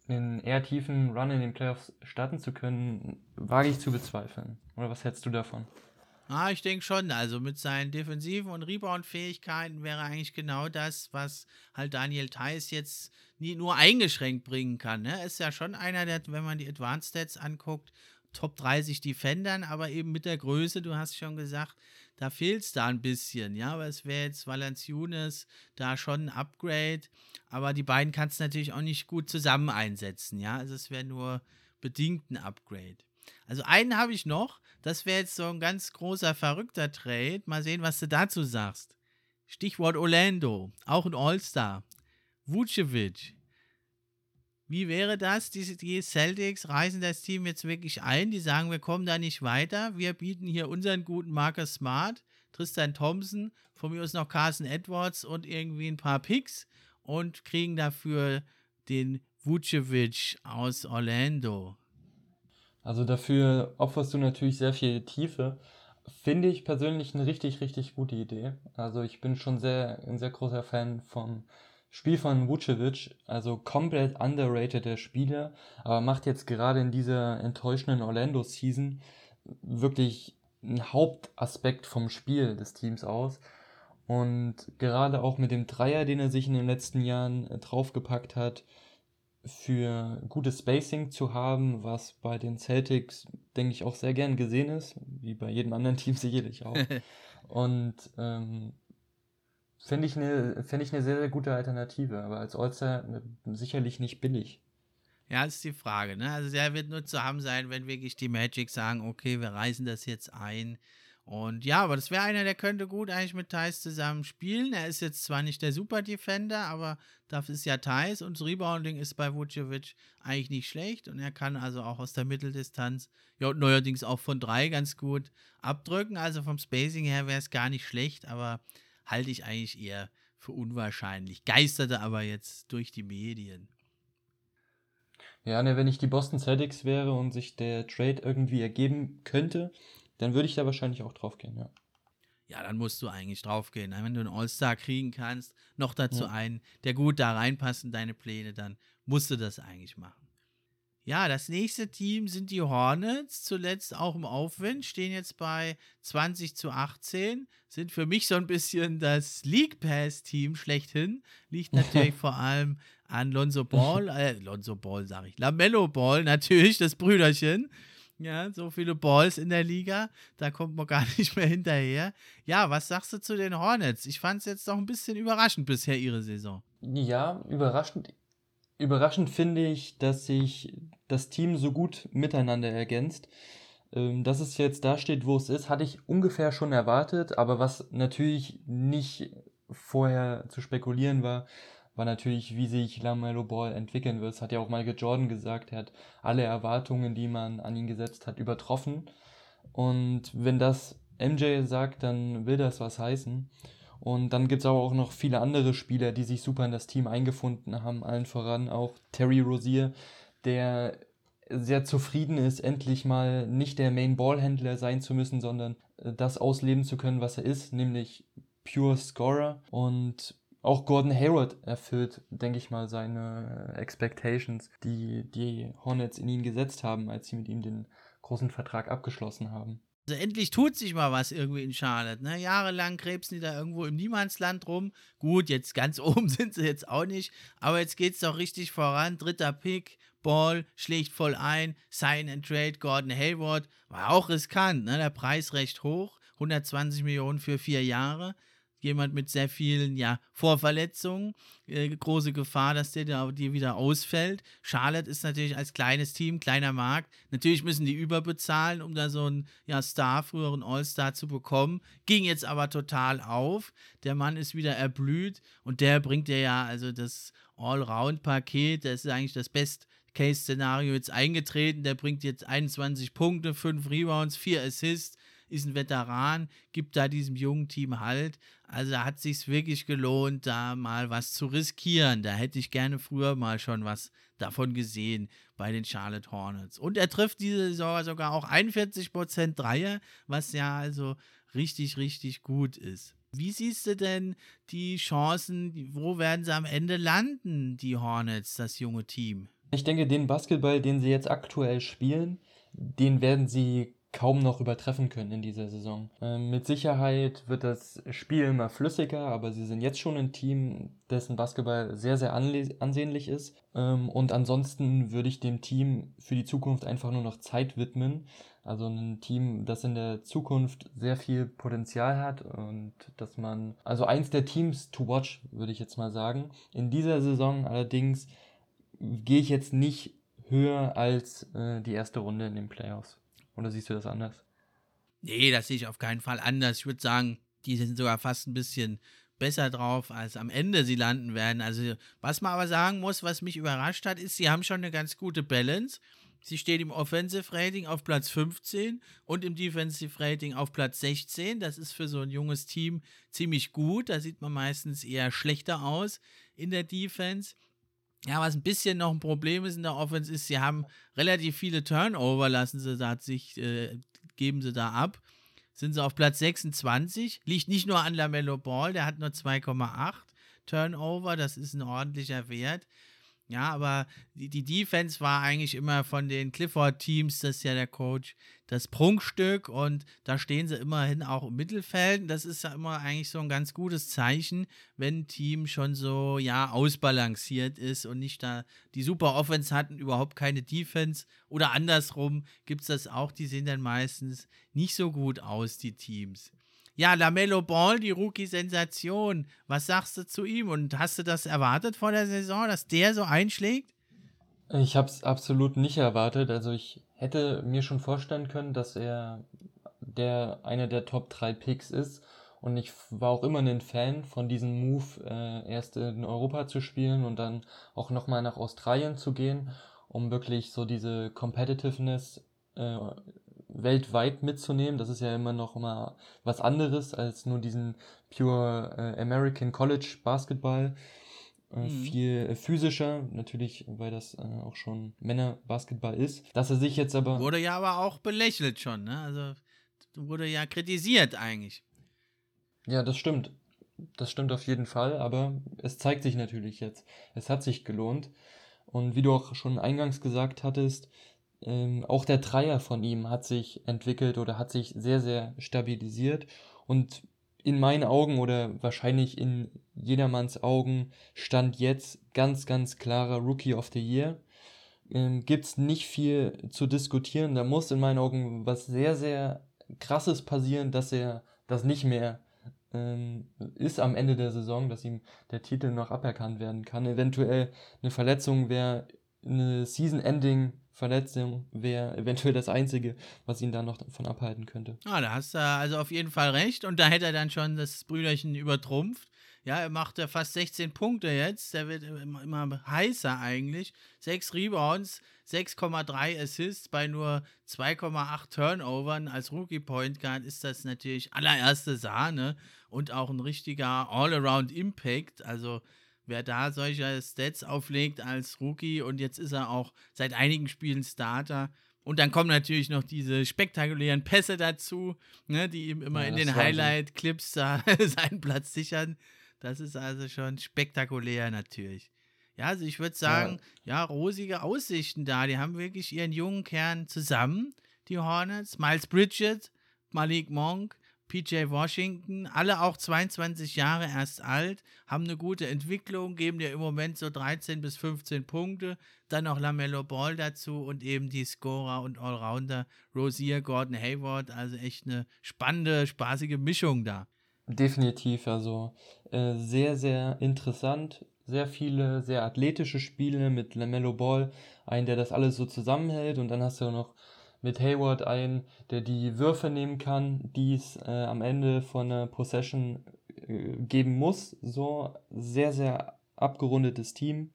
einen eher tiefen Run in den Playoffs starten zu können, wage ich zu bezweifeln. Oder was hältst du davon? Ah, ich denke schon. Also mit seinen defensiven und Rebound-Fähigkeiten wäre eigentlich genau das, was halt Daniel Theiss jetzt nie nur eingeschränkt bringen kann. Ne? Er ist ja schon einer, der, wenn man die Advanced Stats anguckt, Top 30 Defendern, aber eben mit der Größe, du hast schon gesagt, da fehlt es da ein bisschen, ja, aber es wäre jetzt Valanciunas da schon ein Upgrade, aber die beiden kannst du natürlich auch nicht gut zusammen einsetzen, ja, also es wäre nur bedingt ein Upgrade. Also einen habe ich noch, das wäre jetzt so ein ganz großer, verrückter Trade. Mal sehen, was du dazu sagst. Stichwort Orlando, auch ein All-Star. Vucevic. Wie wäre das? Die, Celtics reisen das Team jetzt wirklich ein. Die sagen, wir kommen da nicht weiter. Wir bieten hier unseren guten Marcus Smart, Tristan Thompson, von mir aus noch Carson Edwards und irgendwie ein paar Picks und kriegen dafür den Vucevic aus Orlando. Also dafür opferst du natürlich sehr viel Tiefe. Finde ich persönlich eine richtig, richtig gute Idee. Also ich bin schon sehr, ein sehr großer Fan vom Spiel von Vucevic. Also komplett underrated der Spieler, aber macht jetzt gerade in dieser enttäuschenden Orlando-Season wirklich einen Hauptaspekt vom Spiel des Teams aus. Und gerade auch mit dem Dreier, den er sich in den letzten Jahren draufgepackt hat, für gutes Spacing zu haben, was bei den Celtics, denke ich, auch sehr gern gesehen ist, wie bei jedem anderen (laughs) Team sicherlich auch. (laughs) Und ähm, finde ich eine find ich eine sehr, sehr gute Alternative, aber als All-Star äh, sicherlich nicht billig. Ja, das ist die Frage. Ne? Also der wird nur zu haben sein, wenn wirklich die Magic sagen, okay, wir reißen das jetzt ein. Und ja, aber das wäre einer, der könnte gut eigentlich mit Thais zusammen spielen. Er ist jetzt zwar nicht der Super Defender, aber dafür ist ja Thais und das Rebounding ist bei Vucevic eigentlich nicht schlecht und er kann also auch aus der Mitteldistanz, ja, neuerdings auch von drei ganz gut abdrücken. Also vom Spacing her wäre es gar nicht schlecht, aber halte ich eigentlich eher für unwahrscheinlich. Geisterte aber jetzt durch die Medien. Ja, ne, wenn ich die Boston Celtics wäre und sich der Trade irgendwie ergeben könnte, dann würde ich da wahrscheinlich auch drauf gehen, ja. Ja, dann musst du eigentlich drauf gehen. Wenn du einen All-Star kriegen kannst, noch dazu ja. einen, der gut da reinpasst in deine Pläne, dann musst du das eigentlich machen. Ja, das nächste Team sind die Hornets, zuletzt auch im Aufwind, stehen jetzt bei 20 zu 18, sind für mich so ein bisschen das League Pass-Team schlechthin. Liegt natürlich (laughs) vor allem an Lonzo Ball, äh, Lonzo Ball sage ich, Lamello Ball natürlich, das Brüderchen. Ja, so viele Balls in der Liga, da kommt man (laughs) gar nicht mehr hinterher. Ja, was sagst du zu den Hornets? Ich fand es jetzt doch ein bisschen überraschend bisher ihre Saison. Ja, überraschend. Überraschend finde ich, dass sich das Team so gut miteinander ergänzt. Ähm, dass es jetzt da steht, wo es ist, hatte ich ungefähr schon erwartet, aber was natürlich nicht vorher zu spekulieren war, war natürlich, wie sich LaMelo Ball entwickeln wird. Das hat ja auch Michael Jordan gesagt. Er hat alle Erwartungen, die man an ihn gesetzt hat, übertroffen. Und wenn das MJ sagt, dann will das was heißen. Und dann gibt es aber auch noch viele andere Spieler, die sich super in das Team eingefunden haben. Allen voran auch Terry Rozier, der sehr zufrieden ist, endlich mal nicht der Main Ballhändler sein zu müssen, sondern äh, das ausleben zu können, was er ist, nämlich Pure Scorer. Und auch Gordon Hayward erfüllt, denke ich mal, seine Expectations, die die Hornets in ihn gesetzt haben, als sie mit ihm den großen Vertrag abgeschlossen haben. Also endlich tut sich mal was irgendwie in Charlotte. Ne? Jahrelang krebsen die da irgendwo im Niemandsland rum. Gut, jetzt ganz (laughs) oben sind sie jetzt auch nicht, aber jetzt geht es doch richtig voran. Dritter Pick, Ball schlägt voll ein, Sign and Trade, Gordon Hayward. War auch riskant, ne? der Preis recht hoch, 120 Millionen für vier Jahre jemand mit sehr vielen ja, Vorverletzungen, äh, große Gefahr, dass der dir wieder ausfällt. Charlotte ist natürlich als kleines Team, kleiner Markt. Natürlich müssen die überbezahlen, um da so einen ja, Star, früheren All-Star zu bekommen. Ging jetzt aber total auf. Der Mann ist wieder erblüht und der bringt dir ja also das Allround-Paket. Das ist eigentlich das Best. Case-Szenario jetzt eingetreten. Der bringt jetzt 21 Punkte, 5 Rebounds, 4 Assists, ist ein Veteran, gibt da diesem jungen Team Halt. Also hat sich wirklich gelohnt, da mal was zu riskieren. Da hätte ich gerne früher mal schon was davon gesehen bei den Charlotte Hornets. Und er trifft diese Saison sogar auch 41% Dreier, was ja also richtig, richtig gut ist. Wie siehst du denn die Chancen, wo werden sie am Ende landen, die Hornets, das junge Team? Ich denke, den Basketball, den sie jetzt aktuell spielen, den werden sie kaum noch übertreffen können in dieser Saison. Ähm, mit Sicherheit wird das Spiel immer flüssiger, aber sie sind jetzt schon ein Team, dessen Basketball sehr, sehr ansehnlich ist. Ähm, und ansonsten würde ich dem Team für die Zukunft einfach nur noch Zeit widmen. Also ein Team, das in der Zukunft sehr viel Potenzial hat und dass man, also eins der Teams to watch, würde ich jetzt mal sagen. In dieser Saison allerdings gehe ich jetzt nicht höher als äh, die erste Runde in den Playoffs. Oder siehst du das anders? Nee, das sehe ich auf keinen Fall anders. Ich würde sagen, die sind sogar fast ein bisschen besser drauf, als am Ende sie landen werden. Also, was man aber sagen muss, was mich überrascht hat, ist, sie haben schon eine ganz gute Balance. Sie steht im Offensive Rating auf Platz 15 und im Defensive Rating auf Platz 16. Das ist für so ein junges Team ziemlich gut. Da sieht man meistens eher schlechter aus in der Defense. Ja, was ein bisschen noch ein Problem ist in der Offense, ist, sie haben relativ viele Turnover, lassen sie da sich, äh, geben sie da ab. Sind sie auf Platz 26. Liegt nicht nur an Lamello Ball, der hat nur 2,8 Turnover, das ist ein ordentlicher Wert. Ja, aber die, die Defense war eigentlich immer von den Clifford-Teams, das ist ja der Coach, das Prunkstück und da stehen sie immerhin auch im Mittelfeld. Das ist ja immer eigentlich so ein ganz gutes Zeichen, wenn ein Team schon so, ja, ausbalanciert ist und nicht da die super Offense hatten, überhaupt keine Defense. Oder andersrum gibt es das auch, die sehen dann meistens nicht so gut aus, die Teams. Ja, Lamello Ball, die Rookie-Sensation. Was sagst du zu ihm? Und hast du das erwartet vor der Saison, dass der so einschlägt? Ich habe es absolut nicht erwartet. Also ich hätte mir schon vorstellen können, dass er der einer der Top 3 Picks ist. Und ich war auch immer ein Fan von diesem Move, äh, erst in Europa zu spielen und dann auch nochmal nach Australien zu gehen, um wirklich so diese Competitiveness äh, weltweit mitzunehmen. Das ist ja immer noch mal was anderes als nur diesen pure äh, American College Basketball. Äh, mhm. Viel physischer, natürlich, weil das äh, auch schon Männerbasketball ist. Dass er sich jetzt aber. Wurde ja aber auch belächelt schon, ne? Also wurde ja kritisiert eigentlich. Ja, das stimmt. Das stimmt auf jeden Fall, aber es zeigt sich natürlich jetzt. Es hat sich gelohnt. Und wie du auch schon eingangs gesagt hattest, ähm, auch der Dreier von ihm hat sich entwickelt oder hat sich sehr, sehr stabilisiert und in meinen Augen oder wahrscheinlich in jedermanns Augen stand jetzt ganz, ganz klarer Rookie of the Year. Ähm, Gibt es nicht viel zu diskutieren. Da muss in meinen Augen was sehr, sehr krasses passieren, dass er das nicht mehr ähm, ist am Ende der Saison, dass ihm der Titel noch aberkannt werden kann. Eventuell eine Verletzung wäre eine Season-Ending Verletzung wäre (laughs) eventuell das Einzige, was ihn da noch davon abhalten könnte. Ah, da hast du also auf jeden Fall recht. Und da hätte er dann schon das Brüderchen übertrumpft. Ja, er macht ja fast 16 Punkte jetzt. Der wird immer, immer heißer eigentlich. 6 Rebounds, 6,3 Assists bei nur 2,8 Turnovern. Als Rookie Point Guard ist das natürlich allererste Sahne und auch ein richtiger All-Around Impact. Also wer da solche Stats auflegt als Rookie und jetzt ist er auch seit einigen Spielen Starter. Und dann kommen natürlich noch diese spektakulären Pässe dazu, ne, die ihm immer ja, in den Highlight-Clips (laughs) seinen Platz sichern. Das ist also schon spektakulär natürlich. Ja, also ich würde sagen, ja. ja, rosige Aussichten da. Die haben wirklich ihren jungen Kern zusammen, die Hornets. Miles Bridget, Malik Monk, PJ Washington, alle auch 22 Jahre erst alt, haben eine gute Entwicklung, geben dir im Moment so 13 bis 15 Punkte, dann noch Lamello Ball dazu und eben die Scorer und Allrounder Rosier, Gordon Hayward, also echt eine spannende, spaßige Mischung da. Definitiv, also äh, sehr, sehr interessant, sehr viele, sehr athletische Spiele mit Lamello Ball, ein, der das alles so zusammenhält. Und dann hast du noch mit Hayward ein, der die Würfe nehmen kann, die es äh, am Ende von einer Possession äh, geben muss. So sehr, sehr abgerundetes Team.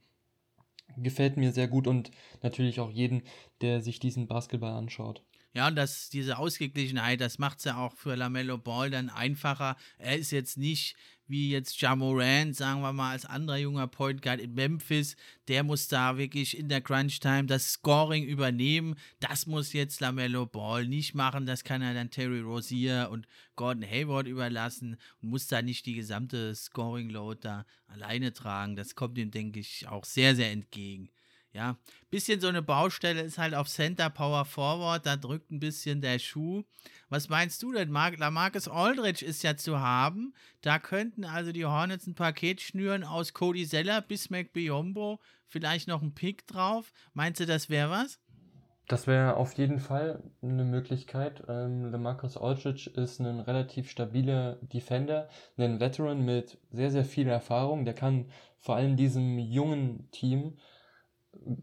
Gefällt mir sehr gut und natürlich auch jeden, der sich diesen Basketball anschaut. Ja, und das, diese Ausgeglichenheit, das macht es ja auch für Lamello Ball dann einfacher. Er ist jetzt nicht wie jetzt Jamoran, sagen wir mal, als anderer junger Point Guard in Memphis, der muss da wirklich in der Crunch Time das Scoring übernehmen. Das muss jetzt Lamello Ball nicht machen. Das kann er dann Terry Rozier und Gordon Hayward überlassen und muss da nicht die gesamte Scoring Load da alleine tragen. Das kommt ihm, denke ich, auch sehr, sehr entgegen. Ja, bisschen so eine Baustelle ist halt auf Center Power Forward, da drückt ein bisschen der Schuh. Was meinst du denn, Mark? Lamarcus Aldridge ist ja zu haben. Da könnten also die Hornets ein Paket schnüren aus Cody Zeller bis McBiombo, vielleicht noch ein Pick drauf. Meinst du, das wäre was? Das wäre auf jeden Fall eine Möglichkeit. Ähm, Lamarcus Aldridge ist ein relativ stabiler Defender, ein Veteran mit sehr, sehr viel Erfahrung. Der kann vor allem diesem jungen Team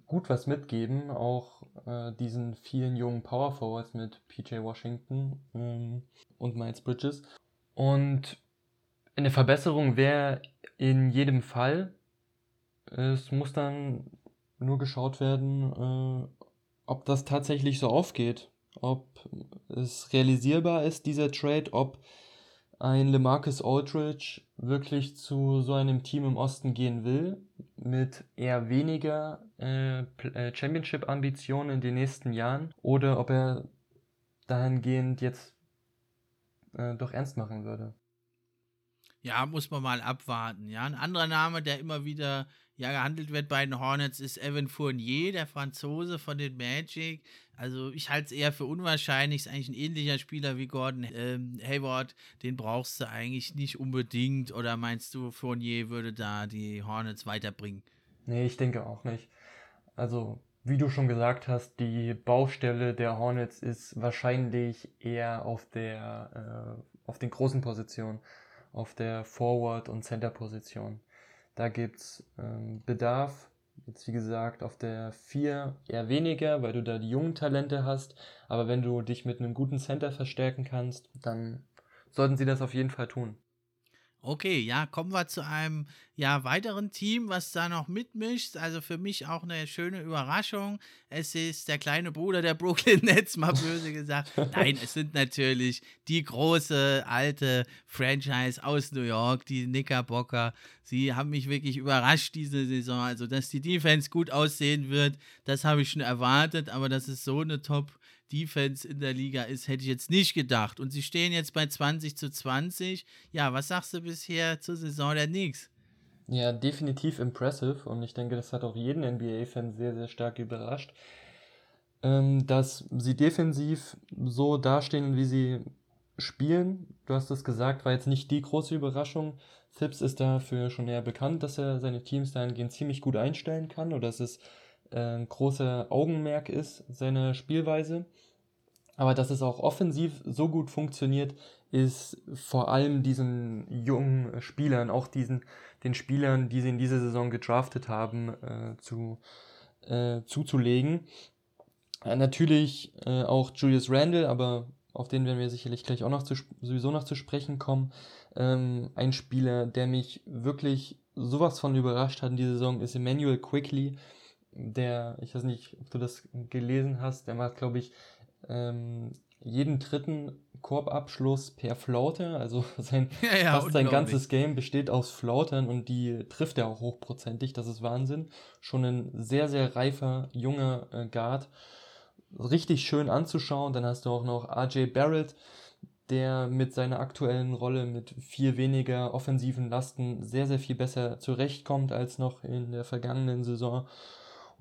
gut was mitgeben, auch äh, diesen vielen jungen Power Forwards mit PJ Washington ähm, und Miles Bridges. Und Eine Verbesserung wäre in jedem Fall. Es muss dann nur geschaut werden, äh, ob das tatsächlich so aufgeht. Ob es realisierbar ist, dieser Trade, ob ein LeMarcus Aldridge wirklich zu so einem Team im Osten gehen will, mit eher weniger äh, äh Championship-Ambitionen in den nächsten Jahren, oder ob er dahingehend jetzt äh, doch ernst machen würde. Ja, muss man mal abwarten. Ja, ein anderer Name, der immer wieder ja, gehandelt wird bei den Hornets, ist Evan Fournier, der Franzose von den Magic. Also ich halte es eher für unwahrscheinlich, ist eigentlich ein ähnlicher Spieler wie Gordon ähm, Hayward. Den brauchst du eigentlich nicht unbedingt. Oder meinst du, Fournier würde da die Hornets weiterbringen? Nee, ich denke auch nicht. Also, wie du schon gesagt hast, die Baustelle der Hornets ist wahrscheinlich eher auf der äh, auf den großen Positionen auf der Forward- und Center-Position. Da gibt es ähm, Bedarf. Jetzt wie gesagt auf der 4 eher weniger, weil du da die jungen Talente hast. Aber wenn du dich mit einem guten Center verstärken kannst, dann sollten sie das auf jeden Fall tun. Okay, ja, kommen wir zu einem ja, weiteren Team, was da noch mitmischt. Also für mich auch eine schöne Überraschung. Es ist der kleine Bruder der Brooklyn (laughs) Nets, mal böse gesagt. Nein, es sind natürlich die große alte Franchise aus New York, die Knickerbocker. Sie haben mich wirklich überrascht diese Saison. Also, dass die Defense gut aussehen wird, das habe ich schon erwartet, aber das ist so eine Top- Defense in der Liga ist, hätte ich jetzt nicht gedacht. Und sie stehen jetzt bei 20 zu 20. Ja, was sagst du bisher zur Saison der Knicks? Ja, definitiv impressive und ich denke, das hat auch jeden NBA-Fan sehr, sehr stark überrascht, ähm, dass sie defensiv so dastehen, wie sie spielen. Du hast es gesagt, war jetzt nicht die große Überraschung. Phipps ist dafür schon eher bekannt, dass er seine Teams dahingehend ziemlich gut einstellen kann oder dass es äh, ein großer Augenmerk ist, seine Spielweise. Aber dass es auch offensiv so gut funktioniert, ist vor allem diesen jungen Spielern, auch diesen, den Spielern, die sie in dieser Saison gedraftet haben, äh, zu, äh, zuzulegen. Äh, natürlich äh, auch Julius Randle, aber auf den werden wir sicherlich gleich auch noch zu, sowieso noch zu sprechen kommen. Ähm, ein Spieler, der mich wirklich sowas von überrascht hat in dieser Saison, ist Emmanuel Quickly der, ich weiß nicht, ob du das gelesen hast, der macht, glaube ich, ähm, jeden dritten Korbabschluss per Flaute. Also (laughs) sein, ja, ja, fast sein ganzes Game besteht aus Flautern und die trifft er auch hochprozentig. Das ist Wahnsinn. Schon ein sehr, sehr reifer, junger äh, Guard. Richtig schön anzuschauen. Dann hast du auch noch RJ Barrett, der mit seiner aktuellen Rolle mit viel weniger offensiven Lasten sehr, sehr viel besser zurechtkommt als noch in der vergangenen Saison.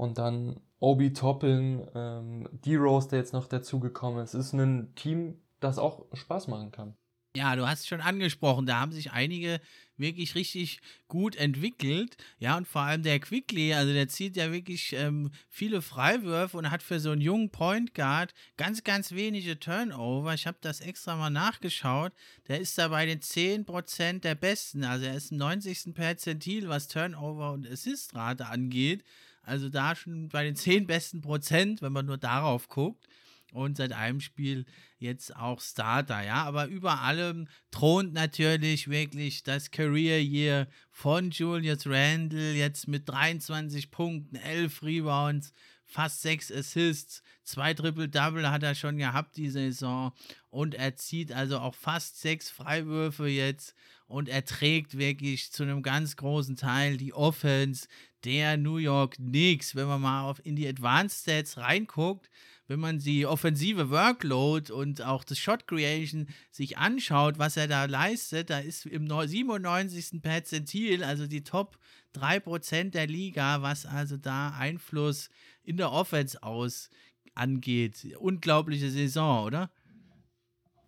Und dann Obi Toppin, ähm, D-Rose, der jetzt noch dazugekommen ist. Es ist ein Team, das auch Spaß machen kann. Ja, du hast es schon angesprochen, da haben sich einige wirklich richtig gut entwickelt. Ja, und vor allem der Quickly, also der zieht ja wirklich ähm, viele Freiwürfe und hat für so einen jungen Point Guard ganz, ganz wenige Turnover. Ich habe das extra mal nachgeschaut. Der ist da bei den 10% der Besten. Also er ist im 90. Perzentil, was Turnover und Assistrate angeht. Also da schon bei den 10 besten Prozent, wenn man nur darauf guckt. Und seit einem Spiel jetzt auch Starter, ja. Aber über allem thront natürlich wirklich das Career Year von Julius Randle jetzt mit 23 Punkten, 11 Rebounds, fast 6 Assists, zwei Triple-Double hat er schon gehabt die Saison und er zieht also auch fast 6 Freiwürfe jetzt und er trägt wirklich zu einem ganz großen Teil die Offense der New York Knicks. Wenn man mal auf, in die Advanced Stats reinguckt, wenn man die offensive Workload und auch das Shot Creation sich anschaut, was er da leistet, da ist im 97. Perzentil, also die Top 3% der Liga, was also da Einfluss in der Offense aus angeht. Unglaubliche Saison, oder?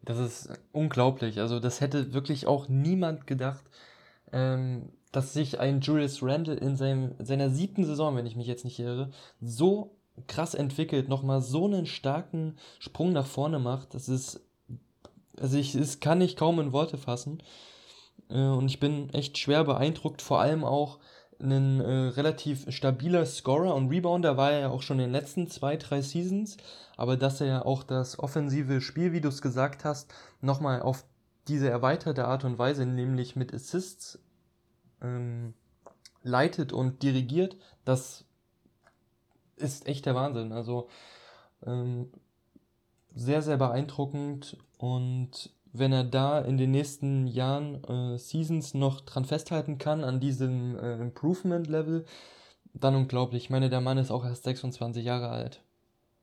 Das ist unglaublich. Also das hätte wirklich auch niemand gedacht, ähm, dass sich ein Julius Randle in seinem, seiner siebten Saison, wenn ich mich jetzt nicht irre, so krass entwickelt, nochmal so einen starken Sprung nach vorne macht. Das ist, also ich, es kann ich kaum in Worte fassen. Äh, und ich bin echt schwer beeindruckt, vor allem auch ein äh, relativ stabiler Scorer und Rebounder war er ja auch schon in den letzten zwei, drei Seasons, aber dass er auch das offensive Spiel, wie du es gesagt hast, nochmal auf diese erweiterte Art und Weise, nämlich mit Assists, ähm, leitet und dirigiert, das ist echt der Wahnsinn. Also ähm, sehr, sehr beeindruckend und wenn er da in den nächsten Jahren, äh, Seasons noch dran festhalten kann, an diesem äh, Improvement-Level, dann unglaublich. Ich meine, der Mann ist auch erst 26 Jahre alt.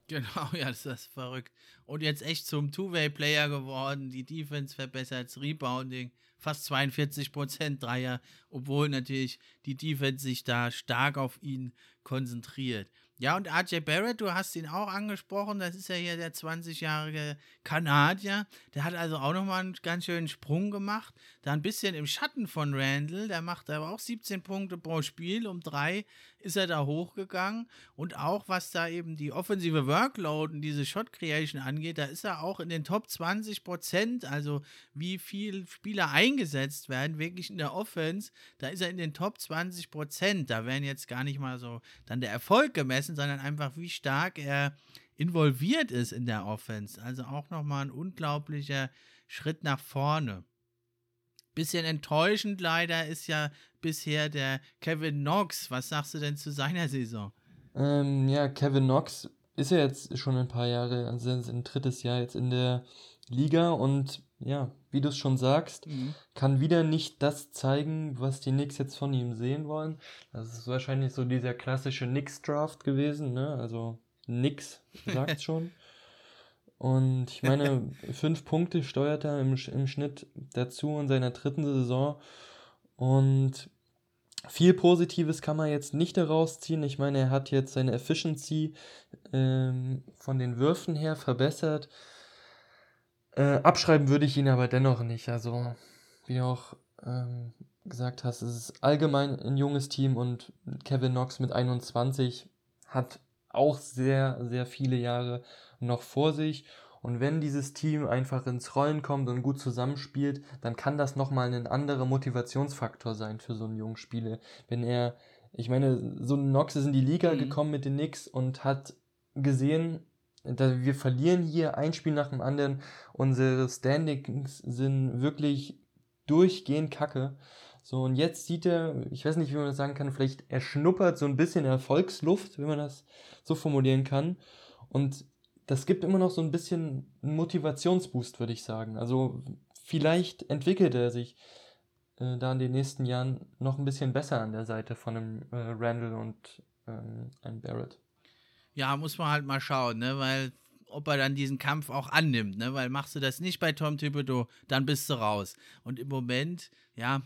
Genau, (laughs) ja, das ist verrückt. Und jetzt echt zum Two-Way-Player geworden, die Defense verbessert, das Rebounding, fast 42% Dreier, obwohl natürlich die Defense sich da stark auf ihn konzentriert. Ja, und RJ Barrett, du hast ihn auch angesprochen, das ist ja hier der 20-jährige Kanadier. Der hat also auch nochmal einen ganz schönen Sprung gemacht. Da ein bisschen im Schatten von Randall, der macht aber auch 17 Punkte pro Spiel. Um drei ist er da hochgegangen. Und auch was da eben die offensive Workload und diese Shot Creation angeht, da ist er auch in den Top 20 Prozent, also wie viel Spieler eingesetzt werden, wirklich in der Offense, da ist er in den Top 20 Prozent. Da werden jetzt gar nicht mal so dann der Erfolg gemessen sondern einfach, wie stark er involviert ist in der Offense. Also auch nochmal ein unglaublicher Schritt nach vorne. Bisschen enttäuschend leider ist ja bisher der Kevin Knox. Was sagst du denn zu seiner Saison? Ähm, ja, Kevin Knox ist ja jetzt schon ein paar Jahre, also ein drittes Jahr jetzt in der Liga und ja, wie du es schon sagst, mhm. kann wieder nicht das zeigen, was die Knicks jetzt von ihm sehen wollen. Das ist wahrscheinlich so dieser klassische Knicks-Draft gewesen, ne? Also nix, (laughs) sagt schon. Und ich meine, (laughs) fünf Punkte steuert er im, im Schnitt dazu in seiner dritten Saison. Und viel Positives kann man jetzt nicht daraus ziehen. Ich meine, er hat jetzt seine Efficiency ähm, von den Würfen her verbessert. Äh, abschreiben würde ich ihn aber dennoch nicht. Also, wie du auch ähm, gesagt hast, es ist allgemein ein junges Team und Kevin Knox mit 21 hat auch sehr, sehr viele Jahre noch vor sich. Und wenn dieses Team einfach ins Rollen kommt und gut zusammenspielt, dann kann das nochmal ein anderer Motivationsfaktor sein für so einen jungen Spieler. Wenn er, ich meine, so ein Knox ist in die Liga mhm. gekommen mit den Knicks und hat gesehen, wir verlieren hier ein Spiel nach dem anderen. Unsere Standings sind wirklich durchgehend kacke. So, und jetzt sieht er, ich weiß nicht, wie man das sagen kann, vielleicht er schnuppert so ein bisschen Erfolgsluft, wenn man das so formulieren kann. Und das gibt immer noch so ein bisschen einen Motivationsboost, würde ich sagen. Also vielleicht entwickelt er sich äh, da in den nächsten Jahren noch ein bisschen besser an der Seite von einem äh, Randall und ähm, einem Barrett. Ja, muss man halt mal schauen, ne? Weil ob er dann diesen Kampf auch annimmt, ne? Weil machst du das nicht bei Tom Thibodeau, dann bist du raus. Und im Moment, ja,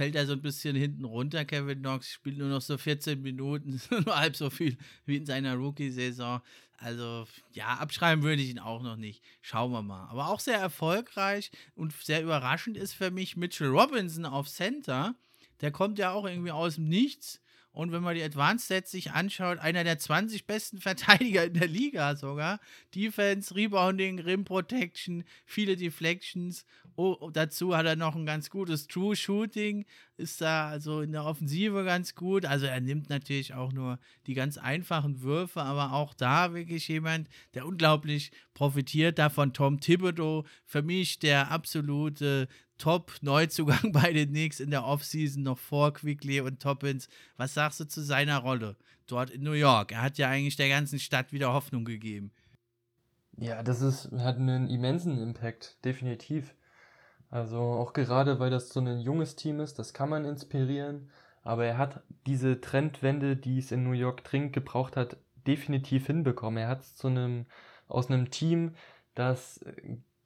fällt er so ein bisschen hinten runter. Kevin Knox spielt nur noch so 14 Minuten, (laughs) nur halb so viel wie in seiner Rookie-Saison. Also, ja, abschreiben würde ich ihn auch noch nicht. Schauen wir mal. Aber auch sehr erfolgreich und sehr überraschend ist für mich Mitchell Robinson auf Center. Der kommt ja auch irgendwie aus dem Nichts und wenn man die Advanced Stats sich anschaut, einer der 20 besten (laughs) Verteidiger in der Liga sogar. Defense, Rebounding, Rim Protection, viele Deflections. Oh, dazu hat er noch ein ganz gutes True Shooting, ist da also in der Offensive ganz gut. Also er nimmt natürlich auch nur die ganz einfachen Würfe, aber auch da wirklich jemand, der unglaublich profitiert da von Tom Thibodeau. Für mich der absolute Top-Neuzugang (laughs) bei den Knicks in der Offseason noch vor Quickly und Toppins. Was sagst du zu seiner Rolle dort in New York? Er hat ja eigentlich der ganzen Stadt wieder Hoffnung gegeben. Ja, das ist, hat einen immensen Impact, definitiv. Also auch gerade, weil das so ein junges Team ist, das kann man inspirieren. Aber er hat diese Trendwende, die es in New York dringend gebraucht hat, definitiv hinbekommen. Er hat es zu einem, aus einem Team, das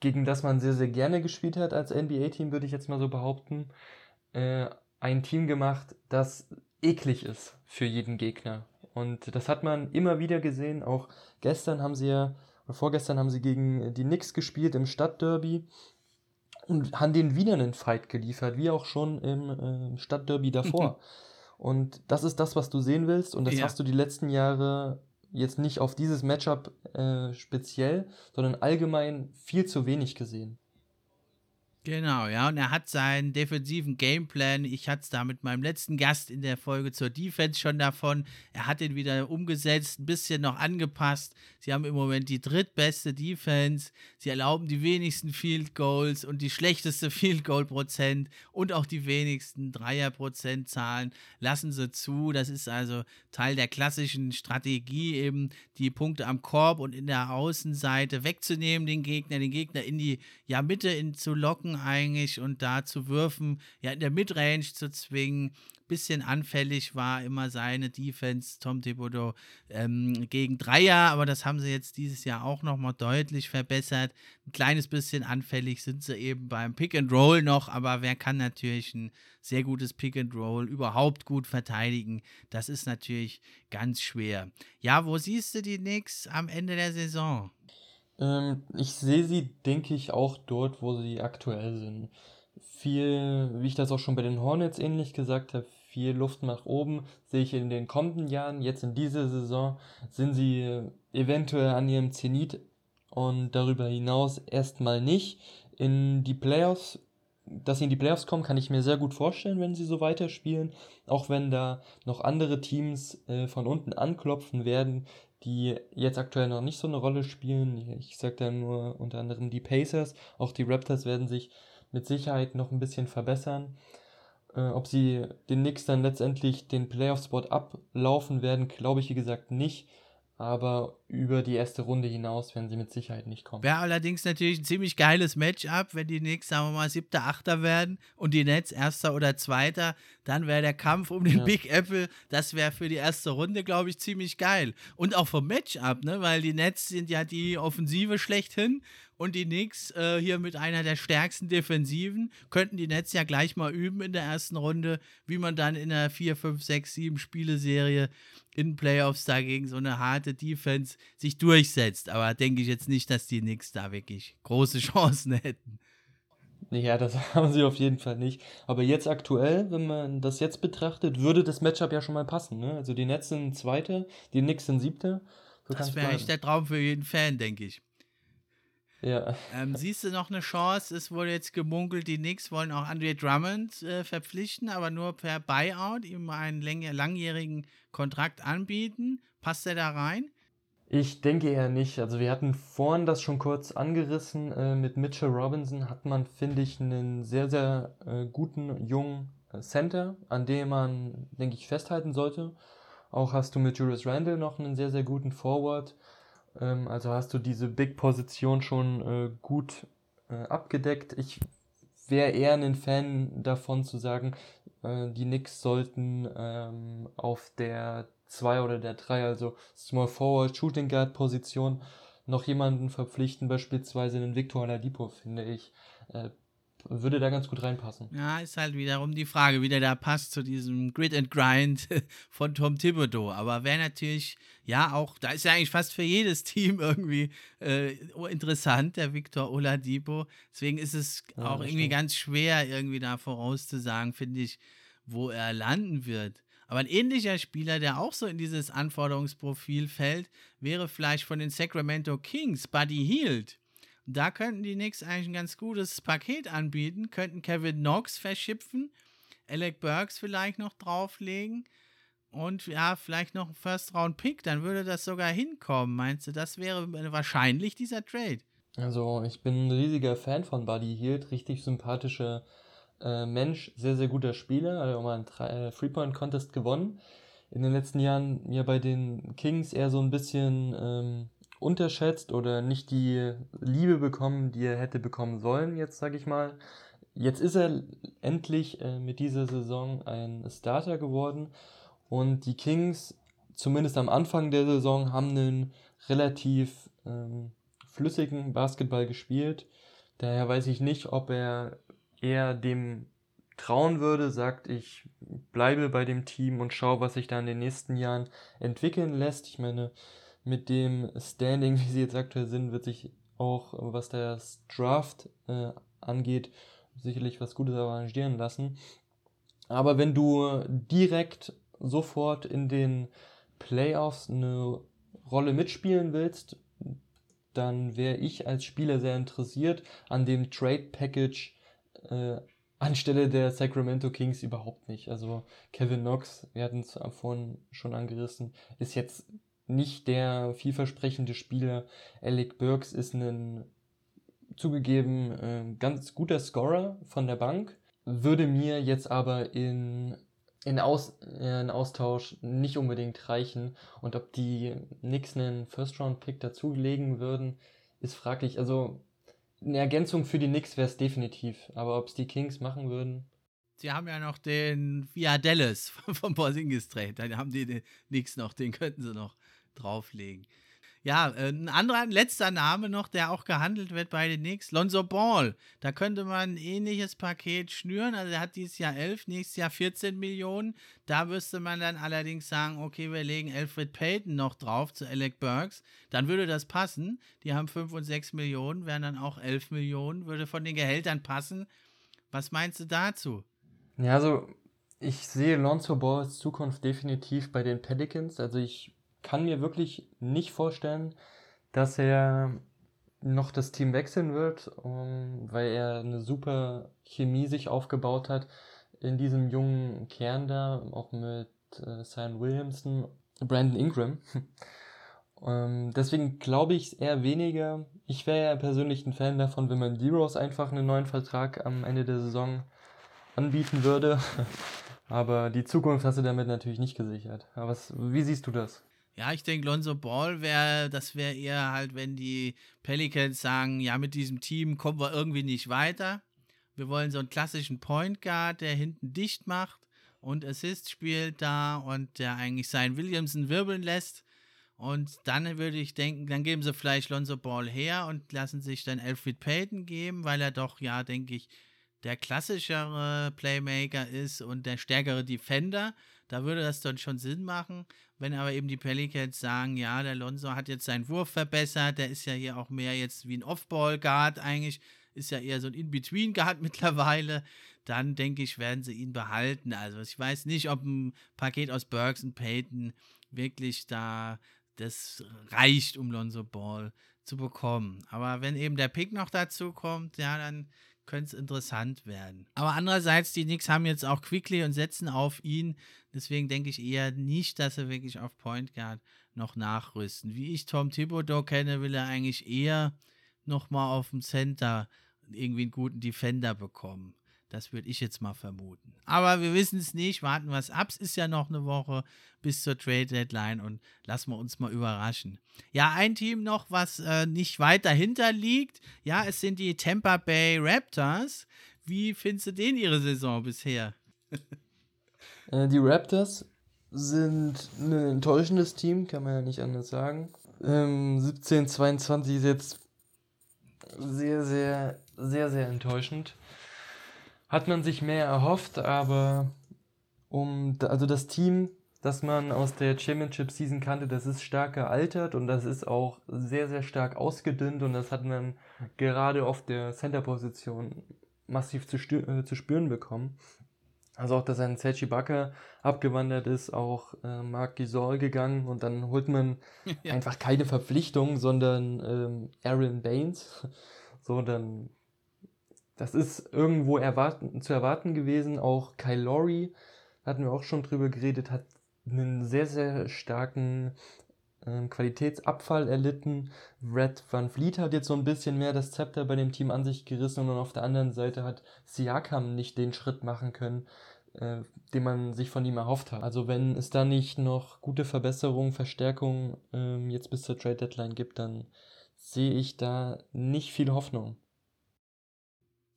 gegen das man sehr, sehr gerne gespielt hat als NBA-Team, würde ich jetzt mal so behaupten, äh, ein Team gemacht, das eklig ist für jeden Gegner. Und das hat man immer wieder gesehen. Auch gestern haben sie ja, oder vorgestern haben sie gegen die Knicks gespielt im Stadtderby und haben denen wieder einen Fight geliefert, wie auch schon im äh, Stadtderby davor. und das ist das, was du sehen willst. Und das ja. hast du die letzten Jahre jetzt nicht auf dieses Matchup äh, speziell, sondern allgemein viel zu wenig gesehen. Genau, ja, und er hat seinen defensiven Gameplan. Ich hatte es da mit meinem letzten Gast in der Folge zur Defense schon davon. Er hat ihn wieder umgesetzt, ein bisschen noch angepasst. Sie haben im Moment die drittbeste Defense. Sie erlauben die wenigsten Field Goals und die schlechteste (laughs) Field Goal Prozent und auch die wenigsten Dreier Prozentzahlen lassen sie zu. Das ist also Teil der klassischen Strategie, eben die Punkte am Korb und in der Außenseite wegzunehmen, den Gegner, den Gegner in die ja, Mitte in, zu locken eigentlich und da zu würfen, ja, in der Midrange zu zwingen. Bisschen anfällig war immer seine Defense, Tom Thibodeau, ähm, gegen Dreier, aber das haben sie jetzt dieses Jahr auch nochmal deutlich verbessert. Ein kleines bisschen anfällig sind sie eben beim Pick and Roll noch, aber wer kann natürlich ein sehr gutes Pick and Roll überhaupt gut verteidigen? Das ist natürlich ganz schwer. Ja, wo siehst du die Knicks am Ende der Saison? Ähm, ich sehe sie, denke ich, auch dort, wo sie aktuell sind. Viel, wie ich das auch schon bei den Hornets ähnlich gesagt habe, viel Luft nach oben sehe ich in den kommenden Jahren. Jetzt in dieser Saison sind sie eventuell an ihrem Zenit und darüber hinaus erstmal nicht. In die Playoffs, dass sie in die Playoffs kommen, kann ich mir sehr gut vorstellen, wenn sie so weiterspielen. Auch wenn da noch andere Teams äh, von unten anklopfen werden, die jetzt aktuell noch nicht so eine Rolle spielen. Ich sage da nur unter anderem die Pacers. Auch die Raptors werden sich mit Sicherheit noch ein bisschen verbessern. Äh, ob sie den Knicks dann letztendlich den Playoff-Spot ablaufen werden, glaube ich wie gesagt nicht aber über die erste Runde hinaus werden sie mit Sicherheit nicht kommen. Wäre allerdings natürlich ein ziemlich geiles Matchup, wenn die Knicks, sagen wir mal, siebter, achter werden und die Nets erster oder zweiter, dann wäre der Kampf um den ja. Big Apple, das wäre für die erste Runde, glaube ich, ziemlich geil. Und auch vom Matchup, ne, weil die Nets sind ja die Offensive schlechthin und die Knicks äh, hier mit einer der stärksten Defensiven könnten die Nets ja gleich mal üben in der ersten Runde, wie man dann in der 4, 5, 6, 7 Spiele-Serie in Playoffs dagegen so eine harte Defense sich durchsetzt. Aber denke ich jetzt nicht, dass die Knicks da wirklich große (laughs) Chancen hätten. Ja, das (laughs) haben sie auf jeden Fall nicht. Aber jetzt aktuell, wenn man das jetzt betrachtet, würde das Matchup ja schon mal passen. Ne? Also die Nets sind Zweite, die Knicks sind Siebte. So das wäre echt der Traum für jeden Fan, denke ich. Ja. Ähm, siehst du noch eine Chance? Es wurde jetzt gemunkelt, die Knicks wollen auch Andre Drummond äh, verpflichten, aber nur per Buyout, ihm einen langjährigen Kontrakt anbieten. Passt er da rein? Ich denke eher nicht. Also wir hatten vorhin das schon kurz angerissen. Äh, mit Mitchell Robinson hat man, finde ich, einen sehr, sehr äh, guten jungen Center, an dem man, denke ich, festhalten sollte. Auch hast du mit Julius Randle noch einen sehr, sehr guten Forward. Ähm, also hast du diese Big-Position schon äh, gut äh, abgedeckt. Ich wäre eher ein Fan davon zu sagen, äh, die Knicks sollten ähm, auf der 2 oder der 3, also Small Forward, Shooting Guard Position, noch jemanden verpflichten, beispielsweise einen Victor Oladipo, finde ich. Äh, würde da ganz gut reinpassen. Ja, ist halt wiederum die Frage, wie der da passt zu diesem Grid and Grind (laughs) von Tom Thibodeau. Aber wäre natürlich, ja, auch, da ist ja eigentlich fast für jedes Team irgendwie äh, interessant, der Victor Oladipo. Deswegen ist es ja, auch irgendwie stimmt. ganz schwer, irgendwie da vorauszusagen, finde ich, wo er landen wird. Aber ein ähnlicher Spieler, der auch so in dieses Anforderungsprofil fällt, wäre vielleicht von den Sacramento Kings, Buddy Hield. Da könnten die Knicks eigentlich ein ganz gutes Paket anbieten, könnten Kevin Knox verschipfen, Alec Burks vielleicht noch drauflegen und ja, vielleicht noch ein First-Round-Pick, dann würde das sogar hinkommen. Meinst du, das wäre wahrscheinlich dieser Trade? Also, ich bin ein riesiger Fan von Buddy Hield, richtig sympathischer äh, Mensch, sehr, sehr guter Spieler, hat auch mal einen äh, Three-Point-Contest gewonnen. In den letzten Jahren ja bei den Kings eher so ein bisschen ähm, unterschätzt oder nicht die Liebe bekommen, die er hätte bekommen sollen, jetzt sage ich mal. Jetzt ist er endlich äh, mit dieser Saison ein Starter geworden und die Kings, zumindest am Anfang der Saison, haben einen relativ ähm, flüssigen Basketball gespielt. Daher weiß ich nicht, ob er eher dem trauen würde, sagt, ich bleibe bei dem Team und schaue, was sich da in den nächsten Jahren entwickeln lässt. Ich meine, mit dem Standing, (laughs) wie sie jetzt aktuell sind, wird sich auch, was das Draft äh, angeht, sicherlich was Gutes arrangieren lassen. Aber wenn du direkt sofort in den Playoffs eine Rolle mitspielen willst, dann wäre ich als Spieler sehr interessiert an dem Trade Package äh, anstelle der Sacramento Kings überhaupt nicht. Also Kevin Knox, wir hatten es vorhin schon angerissen, ist jetzt nicht der vielversprechende Spieler. Alec Burks ist ein zugegeben äh, ganz guter Scorer von der Bank, würde mir jetzt aber in, in, Aus, äh, in Austausch nicht unbedingt reichen. Und ob die Knicks einen First-Round-Pick dazulegen würden, ist fraglich. Also eine Ergänzung für die Knicks wäre es definitiv, aber ob es die Kings machen würden. Sie haben ja noch den Via Dallas (laughs) vom Porzingis Trade. Da haben die den Knicks noch, den könnten sie noch drauflegen. Ja, äh, ein anderer, ein letzter Name noch, der auch gehandelt wird bei den Knicks, Lonzo Ball. Da könnte man ein ähnliches Paket schnüren. Also er hat dieses Jahr 11, nächstes Jahr 14 Millionen. Da müsste man dann allerdings sagen, okay, wir legen Alfred Payton noch drauf zu Alec Burks. Dann würde das passen. Die haben 5 und 6 Millionen, wären dann auch 11 Millionen, würde von den Gehältern passen. Was meinst du dazu? Ja, also ich sehe Lonzo Balls Zukunft definitiv bei den Pelicans. Also ich kann mir wirklich nicht vorstellen, dass er noch das Team wechseln wird, um, weil er eine super Chemie sich aufgebaut hat in diesem jungen Kern da, auch mit äh, Sion Williamson, Brandon Ingram. (laughs) ähm, deswegen glaube ich es eher weniger. Ich wäre ja persönlich ein Fan davon, wenn man D-Rose einfach einen neuen Vertrag am Ende der Saison anbieten würde. (laughs) Aber die Zukunft hast du damit natürlich nicht gesichert. Aber was, wie siehst du das? Ja, ich denke, Lonzo Ball wäre, das wäre eher halt, wenn die Pelicans sagen, ja, mit diesem Team kommen wir irgendwie nicht weiter. Wir wollen so einen klassischen Point Guard, der hinten dicht macht und Assist spielt da und der eigentlich seinen Williamson wirbeln lässt. Und dann würde ich denken, dann geben sie vielleicht Lonzo Ball her und lassen sich dann Alfred Payton geben, weil er doch, ja, denke ich, der klassischere Playmaker ist und der stärkere Defender. Da würde das dann schon Sinn machen. Wenn aber eben die Pelicans sagen, ja, der Lonzo hat jetzt seinen Wurf verbessert, der ist ja hier auch mehr jetzt wie ein Off-Ball-Guard eigentlich, ist ja eher so ein In-Between-Guard (laughs) mittlerweile, dann denke ich, werden sie ihn behalten. Also ich weiß nicht, ob ein Paket aus Burks und Payton wirklich da das reicht, um Lonzo Ball zu bekommen. Aber wenn eben der Pick noch dazu kommt, ja, dann könnte es interessant werden. Aber andererseits, die Knicks haben jetzt auch Quickly und setzen auf ihn. Deswegen denke ich eher nicht, dass sie wirklich auf Point Guard noch nachrüsten. Wie ich Tom Thibodeau kenne, will er eigentlich eher nochmal auf dem Center irgendwie einen guten Defender bekommen. Das würde ich jetzt mal vermuten. Aber wir wissen es nicht. Warten wir es ab. Es ist ja noch eine Woche bis zur Trade Deadline und lassen wir uns mal überraschen. Ja, ein Team noch, was äh, nicht weit dahinter liegt. Ja, es sind die Tampa Bay Raptors. Wie findest du denn ihre Saison bisher? (laughs) Äh, die Raptors sind ein enttäuschendes Team, kann man ja nicht anders sagen. Ähm, 17, 22 ist jetzt sehr, sehr, sehr, sehr enttäuschend hat man sich mehr erhofft, aber um, also das Team, das man aus der Championship Season kannte, das ist stark gealtert und das ist auch sehr, sehr stark ausgedünnt und das hat man gerade auf der Center-Position massiv zu, äh, zu spüren bekommen. Also auch, dass ein Sergi Bakker abgewandert ist, auch äh, Marc Gisol gegangen und dann holt man (laughs) ja. einfach keine Verpflichtung, sondern ähm, Aaron Baines. So, dann das ist irgendwo erwarten, zu erwarten gewesen. Auch Kyle Lowry, hatten wir auch schon drüber geredet, hat einen sehr, sehr starken äh, Qualitätsabfall erlitten. Red Van Vliet hat jetzt so ein bisschen mehr das Zepter bei dem Team an sich gerissen und auf der anderen Seite hat Siakam nicht den Schritt machen können, äh, den man sich von ihm erhofft hat. Also wenn es da nicht noch gute Verbesserungen, Verstärkungen äh, jetzt bis zur Trade Deadline gibt, dann sehe ich da nicht viel Hoffnung.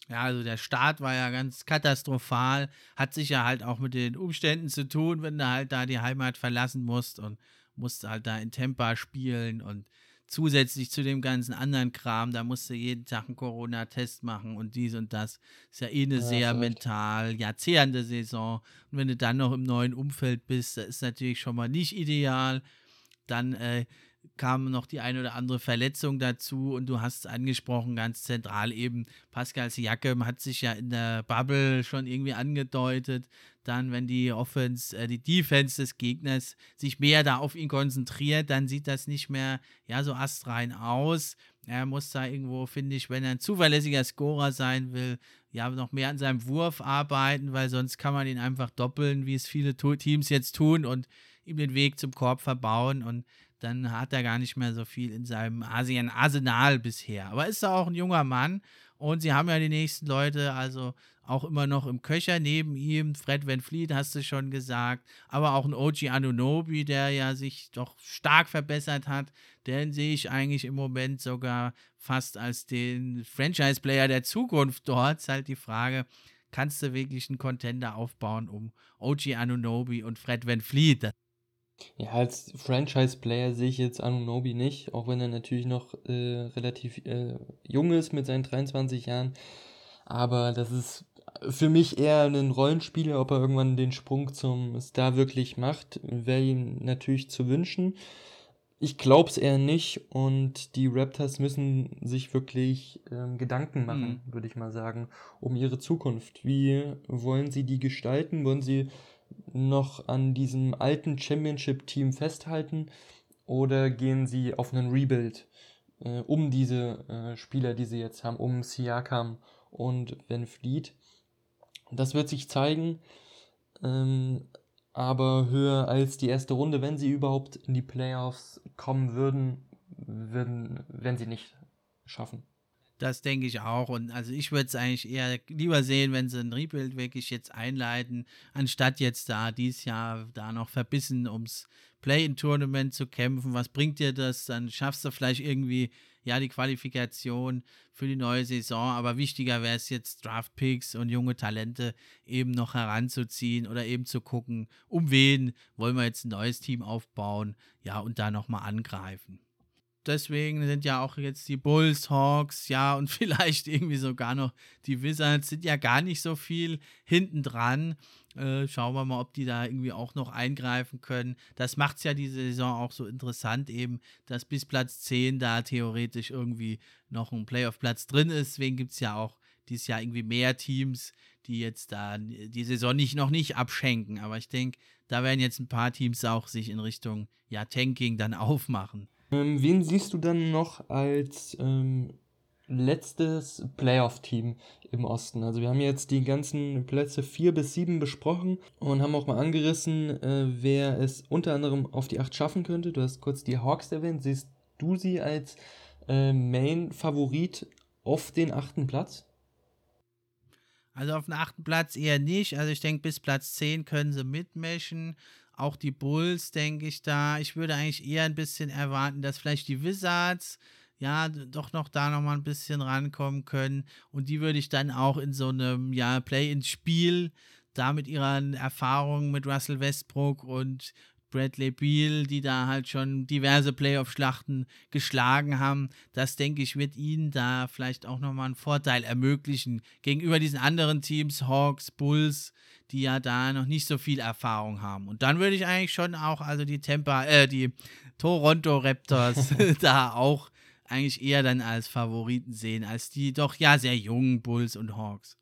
Ja, also der Start war ja ganz katastrophal, hat sicher halt auch mit den Umständen zu tun, wenn du halt da die Heimat verlassen musst und musst halt da in Tampa spielen und zusätzlich zu dem ganzen anderen Kram, da musst du jeden Tag einen Corona-Test machen und dies und das. Ist ja eh eine ja, sehr mental, ja, zehrende Saison. Und wenn du dann noch im neuen Umfeld bist, das ist natürlich schon mal nicht ideal. Dann äh, kam noch die eine oder andere Verletzung dazu und du hast es angesprochen, ganz zentral eben, Pascal Siakam hat sich ja in der Bubble schon irgendwie angedeutet, dann wenn die Offense, äh, die Defense des Gegners sich mehr da auf ihn konzentriert, dann sieht das nicht mehr ja so astrein aus. Er muss da irgendwo, finde ich, wenn er ein zuverlässiger Scorer sein will, ja, noch mehr an seinem Wurf arbeiten, weil sonst kann man ihn einfach doppeln, wie es viele Teams jetzt tun und ihm den Weg zum Korb verbauen und dann hat er gar nicht mehr so viel in seinem Asien-Arsenal bisher. Aber ist er auch ein junger Mann und sie haben ja die nächsten Leute, also auch immer noch im Köcher neben ihm. Fred Van Fleet hast du schon gesagt, aber auch ein OG Anunobi, der ja sich doch stark verbessert hat. Den sehe ich eigentlich im Moment sogar fast als den Franchise-Player der Zukunft dort. Ist halt die Frage, kannst du wirklich einen Contender aufbauen um OG Anunobi und Fred Van Fleet? Ja, als Franchise-Player sehe ich jetzt Anunobi nicht, auch wenn er natürlich noch äh, relativ äh, jung ist mit seinen 23 Jahren. Aber das ist für mich eher ein Rollenspieler, ob er irgendwann den Sprung zum Star wirklich macht, wäre ihm natürlich zu wünschen. Ich glaube es eher nicht und die Raptors müssen sich wirklich ähm, Gedanken machen, mhm. würde ich mal sagen, um ihre Zukunft. Wie wollen sie die gestalten? Wollen sie noch an diesem alten Championship-Team festhalten oder gehen sie auf einen Rebuild äh, um diese äh, Spieler, die sie jetzt haben, um Siakam und Van Fleet? Das wird sich zeigen, ähm, aber höher als die erste Runde, wenn sie überhaupt in die Playoffs kommen würden, würden, werden sie nicht schaffen. Das denke ich auch. Und also ich würde es eigentlich eher lieber sehen, wenn sie ein Rebuild wirklich jetzt einleiten, anstatt jetzt da dieses Jahr da noch verbissen ums Play-in-Tournament zu kämpfen. Was bringt dir das? Dann schaffst du vielleicht irgendwie ja die Qualifikation für die neue Saison. Aber wichtiger wäre es jetzt, Draft-Picks und junge Talente eben noch heranzuziehen oder eben zu gucken, um wen wollen wir jetzt ein neues Team aufbauen, ja, und da nochmal angreifen deswegen sind ja auch jetzt die Bulls, Hawks, ja, (laughs) und vielleicht irgendwie sogar noch die Wizards sind ja gar nicht so viel hinten dran. Äh, schauen wir mal, ob die da irgendwie auch noch eingreifen können. Das macht es ja diese Saison auch so interessant, eben, dass bis Platz 10 da theoretisch irgendwie noch ein Playoff-Platz drin ist. Deswegen gibt es ja auch dieses Jahr irgendwie mehr Teams, die jetzt da die Saison nicht, noch nicht abschenken. Aber ich denke, da werden jetzt ein paar Teams auch sich in Richtung ja, Tanking dann (laughs) aufmachen. Ähm, wen siehst du dann noch als ähm, letztes Playoff-Team im Osten? Also wir haben jetzt die ganzen Plätze 4 bis 7 besprochen und haben auch mal angerissen, äh, wer es unter anderem auf die 8 schaffen könnte. Du hast kurz die Hawks erwähnt. Siehst du sie als äh, Main-Favorit auf den achten Platz? Also auf den achten Platz eher nicht. Also ich denke, bis Platz 10 können sie mitmischen. Auch die Bulls, denke ich da. Ich würde eigentlich eher ein bisschen erwarten, dass vielleicht die Wizards ja doch noch da noch mal ein bisschen rankommen können. Und die würde ich dann auch in so einem ja, Play-in-Spiel da mit ihren Erfahrungen mit Russell Westbrook und Bradley Beal, die da halt schon diverse Playoff-Schlachten geschlagen haben. Das, denke ich, wird ihnen da vielleicht auch nochmal einen Vorteil ermöglichen gegenüber diesen anderen Teams, Hawks, Bulls, die ja da noch nicht so viel Erfahrung haben. Und dann würde ich eigentlich schon auch, also die Tampa, äh, die Toronto Raptors (laughs) (laughs) da auch eigentlich eher dann als Favoriten sehen, als die doch ja sehr jungen Bulls und Hawks.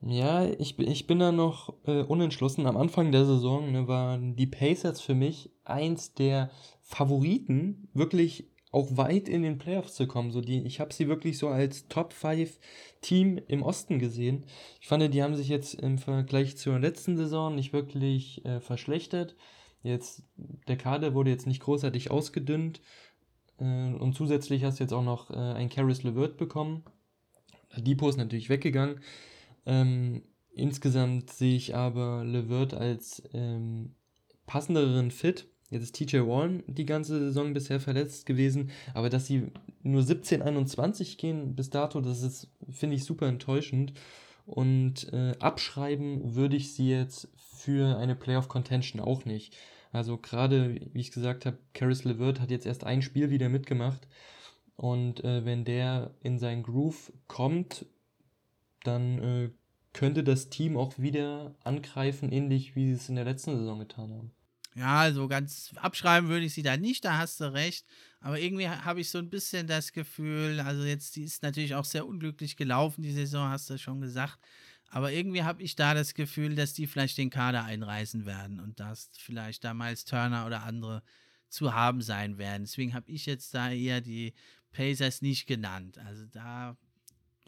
Ja, ich, ich bin da noch äh, unentschlossen. Am Anfang der Saison ne, waren die Pacers für mich eins der Favoriten, wirklich auch weit in den Playoffs zu kommen. So die, ich habe sie wirklich so als Top 5 Team im Osten gesehen. Ich fand, die haben sich jetzt im Vergleich zur letzten Saison nicht wirklich äh, verschlechtert. Jetzt, der Kader wurde jetzt nicht großartig ausgedünnt. Äh, und zusätzlich hast du jetzt auch noch äh, ein Caris LeVert bekommen. Depot ist natürlich weggegangen. Ähm, insgesamt sehe ich aber LeVert als ähm, passenderen Fit. Jetzt ist TJ Warren die ganze Saison bisher verletzt gewesen, aber dass sie nur 17, 21 gehen bis dato, das ist, finde ich, super enttäuschend. Und äh, abschreiben würde ich sie jetzt für eine Playoff-Contention auch nicht. Also gerade, wie ich gesagt habe, Caris LeVert hat jetzt erst ein Spiel wieder mitgemacht. Und äh, wenn der in seinen Groove kommt, dann äh, könnte das Team auch wieder angreifen, ähnlich wie sie es in der letzten Saison getan haben. Ja, so ganz abschreiben würde ich sie da nicht, da hast du recht. Aber irgendwie habe ich so ein bisschen das Gefühl, also jetzt, die ist natürlich auch sehr unglücklich gelaufen, die Saison, hast du schon gesagt. Aber irgendwie habe ich da das Gefühl, dass die vielleicht den Kader einreißen werden und dass vielleicht da Miles Turner oder andere zu haben sein werden. Deswegen habe ich jetzt da eher die Pacers nicht genannt. Also da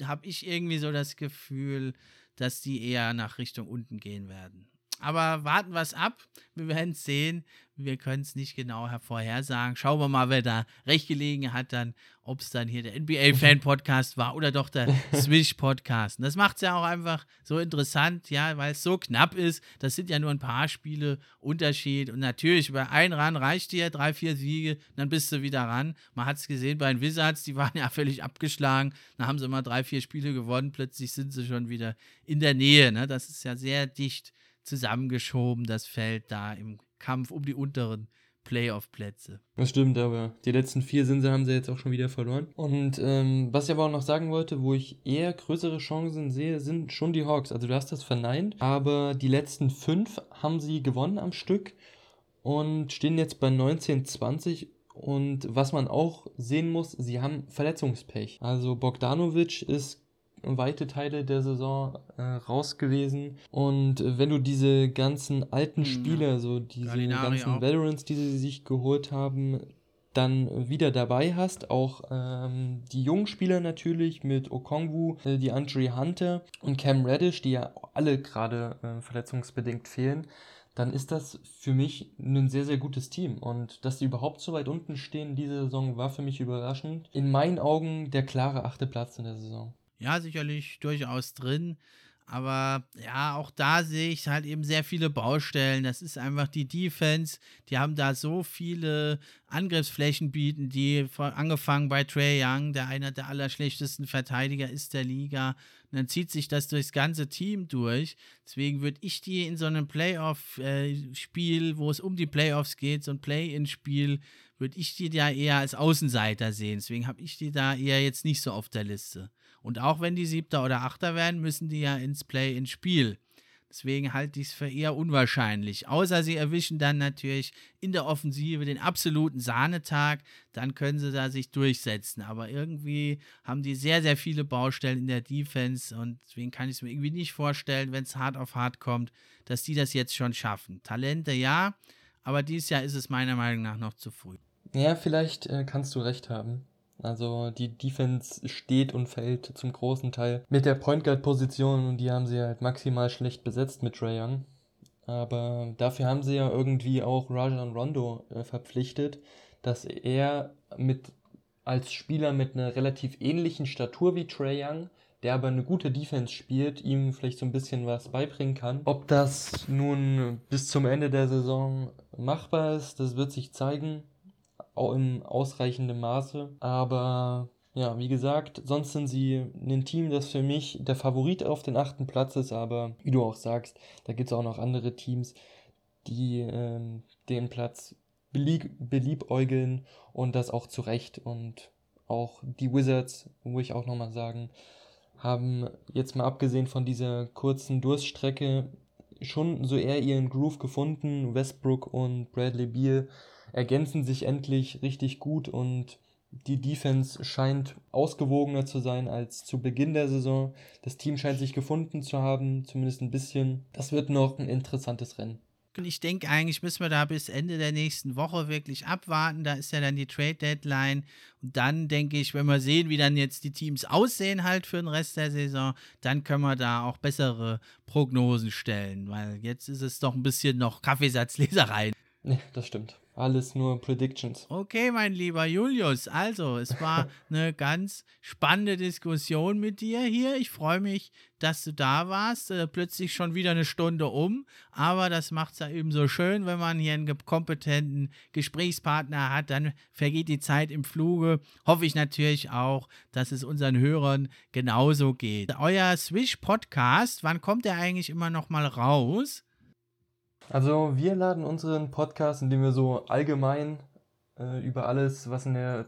habe ich irgendwie so das Gefühl, dass die eher nach Richtung unten gehen werden. Aber warten wir es ab. Wir werden es sehen. Wir können es nicht genau vorhersagen. Schauen wir mal, wer da recht gelegen hat, dann, ob es dann hier der NBA-Fan-Podcast war oder doch der (laughs) Swish-Podcast. Das macht es ja auch einfach so interessant, ja, weil es so knapp ist. Das sind ja nur ein paar Spiele Unterschied. Und natürlich, bei einem ran reicht dir drei, vier Siege, dann bist du wieder ran. Man hat es gesehen bei den Wizards, die (laughs) waren ja völlig abgeschlagen. Dann haben sie mal drei, vier Spiele gewonnen. Plötzlich sind sie schon wieder in der Nähe. Ne? Das ist ja sehr dicht zusammengeschoben, das Feld da im Kampf um die unteren Playoff-Plätze. Das stimmt, aber die letzten vier sind sie, haben sie jetzt auch schon wieder verloren. Und ähm, was ich aber auch noch sagen wollte, wo ich eher größere Chancen sehe, sind schon die Hawks. Also du hast das verneint, aber die letzten fünf haben sie gewonnen am Stück und stehen jetzt bei 19-20 und was man auch sehen muss, sie haben Verletzungspech. Also Bogdanovic ist weite Teile der Saison äh, raus gewesen. Und äh, wenn du diese ganzen alten hm, Spieler, so diese Gallinari ganzen auch. Veterans, die sie sich geholt haben, dann wieder dabei hast, auch ähm, die jungen Spieler natürlich mit Okongwu, äh, die Andre Hunter und Cam Reddish, die ja alle gerade äh, verletzungsbedingt fehlen, dann ist das für mich ein sehr, sehr gutes Team. Und dass sie überhaupt so weit unten stehen diese Saison, war für mich überraschend. In meinen Augen der klare achte Platz in der Saison ja, sicherlich durchaus drin. Aber ja, auch da sehe ich halt eben sehr viele Baustellen. Das ist einfach die Defense. Die haben da so viele Angriffsflächen bieten, die angefangen bei Trey Young, der einer der allerschlechtesten Verteidiger ist der Liga. Und dann zieht sich das durchs ganze Team durch. Deswegen würde ich die in so einem Playoff-Spiel, wo es um die Playoffs geht, so ein Play-in-Spiel, würde ich die da eher als Außenseiter sehen. Deswegen habe ich die da eher jetzt nicht so auf der Liste. Und auch wenn die Siebter oder Achter werden, müssen die ja ins Play ins Spiel. Deswegen halte ich es für eher unwahrscheinlich. Außer sie erwischen dann natürlich in der Offensive den absoluten Sahnetag, dann können sie da sich durchsetzen. Aber irgendwie haben die sehr, sehr viele Baustellen in der Defense und deswegen kann ich es mir irgendwie nicht vorstellen, wenn es hart auf hart kommt, dass die das jetzt schon schaffen. Talente ja, aber dieses Jahr ist es meiner Meinung nach noch zu früh. Ja, vielleicht äh, kannst du recht haben. Also die Defense steht und fällt zum großen Teil mit der Point Guard Position und die haben sie halt maximal schlecht besetzt mit Trae Young. Aber dafür haben sie ja irgendwie auch Rajan Rondo äh, verpflichtet, dass er mit als Spieler mit einer relativ ähnlichen Statur wie Trae Young, der aber eine gute Defense spielt, ihm vielleicht so ein bisschen was beibringen kann. Ob das nun bis zum Ende der Saison machbar ist, das wird sich zeigen in ausreichendem Maße. Aber ja, wie gesagt, sonst sind sie ein Team, das für mich der Favorit auf den achten Platz ist, aber wie du auch sagst, da gibt es auch noch andere Teams, die ähm, den Platz belieb beliebäugeln und das auch zu Recht. Und auch die Wizards, wo ich auch nochmal sagen, haben jetzt mal abgesehen von dieser kurzen Durststrecke schon so eher ihren Groove gefunden. Westbrook und Bradley Beal ergänzen sich endlich richtig gut und die Defense scheint ausgewogener zu sein als zu Beginn der Saison. Das Team scheint sich gefunden zu haben, zumindest ein bisschen. Das wird noch ein interessantes Rennen. Ich denke, eigentlich müssen wir da bis Ende der nächsten Woche wirklich abwarten. Da ist ja dann die Trade Deadline. Und dann denke ich, wenn wir sehen, wie dann jetzt die Teams aussehen, halt für den Rest der Saison, dann können wir da auch bessere Prognosen stellen. Weil jetzt ist es doch ein bisschen noch Kaffeesatzleserei. Ja, das stimmt. Alles nur Predictions. Okay, mein lieber Julius. Also, es war (laughs) eine ganz spannende Diskussion mit dir hier. Ich freue mich, dass du da warst. Äh, plötzlich schon wieder eine Stunde um. Aber das macht es ja eben so schön, wenn man hier einen kompetenten Gesprächspartner hat. Dann vergeht die Zeit im Fluge. Hoffe ich natürlich auch, dass es unseren Hörern genauso geht. Euer Swish Podcast, wann kommt der eigentlich immer noch mal raus? Also wir laden unseren Podcast, in dem wir so allgemein äh, über alles, was in der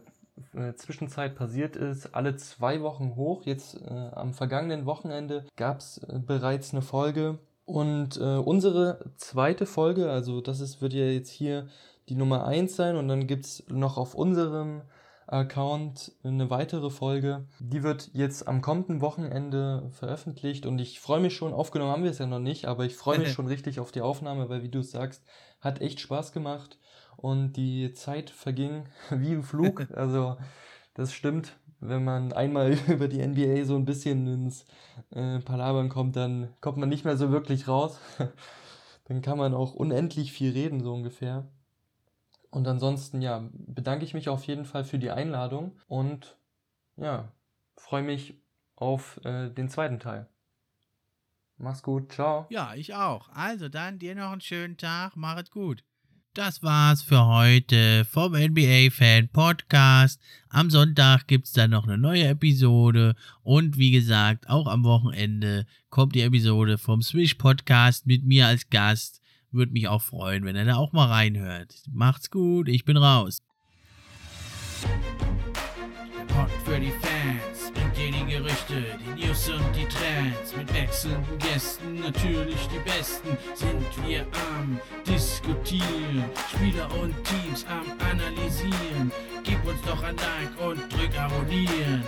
äh, Zwischenzeit passiert ist, alle zwei Wochen hoch. Jetzt äh, am vergangenen Wochenende gab es äh, bereits eine Folge Und äh, unsere zweite Folge, also das ist, wird ja jetzt hier die Nummer 1 sein und dann gibt es noch auf unserem Account eine weitere Folge. Die wird jetzt am kommenden Wochenende veröffentlicht und ich freue mich schon, aufgenommen haben wir es ja noch nicht, aber ich freue mich (laughs) schon richtig auf die Aufnahme, weil wie du es sagst, hat echt Spaß gemacht und die Zeit verging (laughs) wie im Flug. (laughs) Also das stimmt. Wenn man einmal über die NBA so ein bisschen ins äh, Palabern kommt, dann kommt man nicht mehr so wirklich raus. dann kann man auch unendlich viel reden, so ungefähr. Und ansonsten, ja, bedanke ich mich auf jeden Fall für die Einladung und ja, freue mich auf äh, den zweiten Teil. Mach's gut, ciao. Ja, ich auch. Also dann dir noch einen schönen Tag, mach es gut. Das war's für heute vom NBA Fan Podcast. Am Sonntag gibt's dann noch eine neue Episode und wie gesagt, auch am Wochenende kommt die Episode vom Swish Podcast mit mir als Gast. Würde mich auch freuen, wenn er da auch mal reinhört. Macht's gut, ich bin raus. Der Pod für die Fans bringt dir die Gerüchte, die News und die Trends. Mit wechselnden Gästen, natürlich die besten, sind wir am Diskutieren. Spieler und Teams am Analysieren. Gib uns doch ein Like und drück Abonnieren.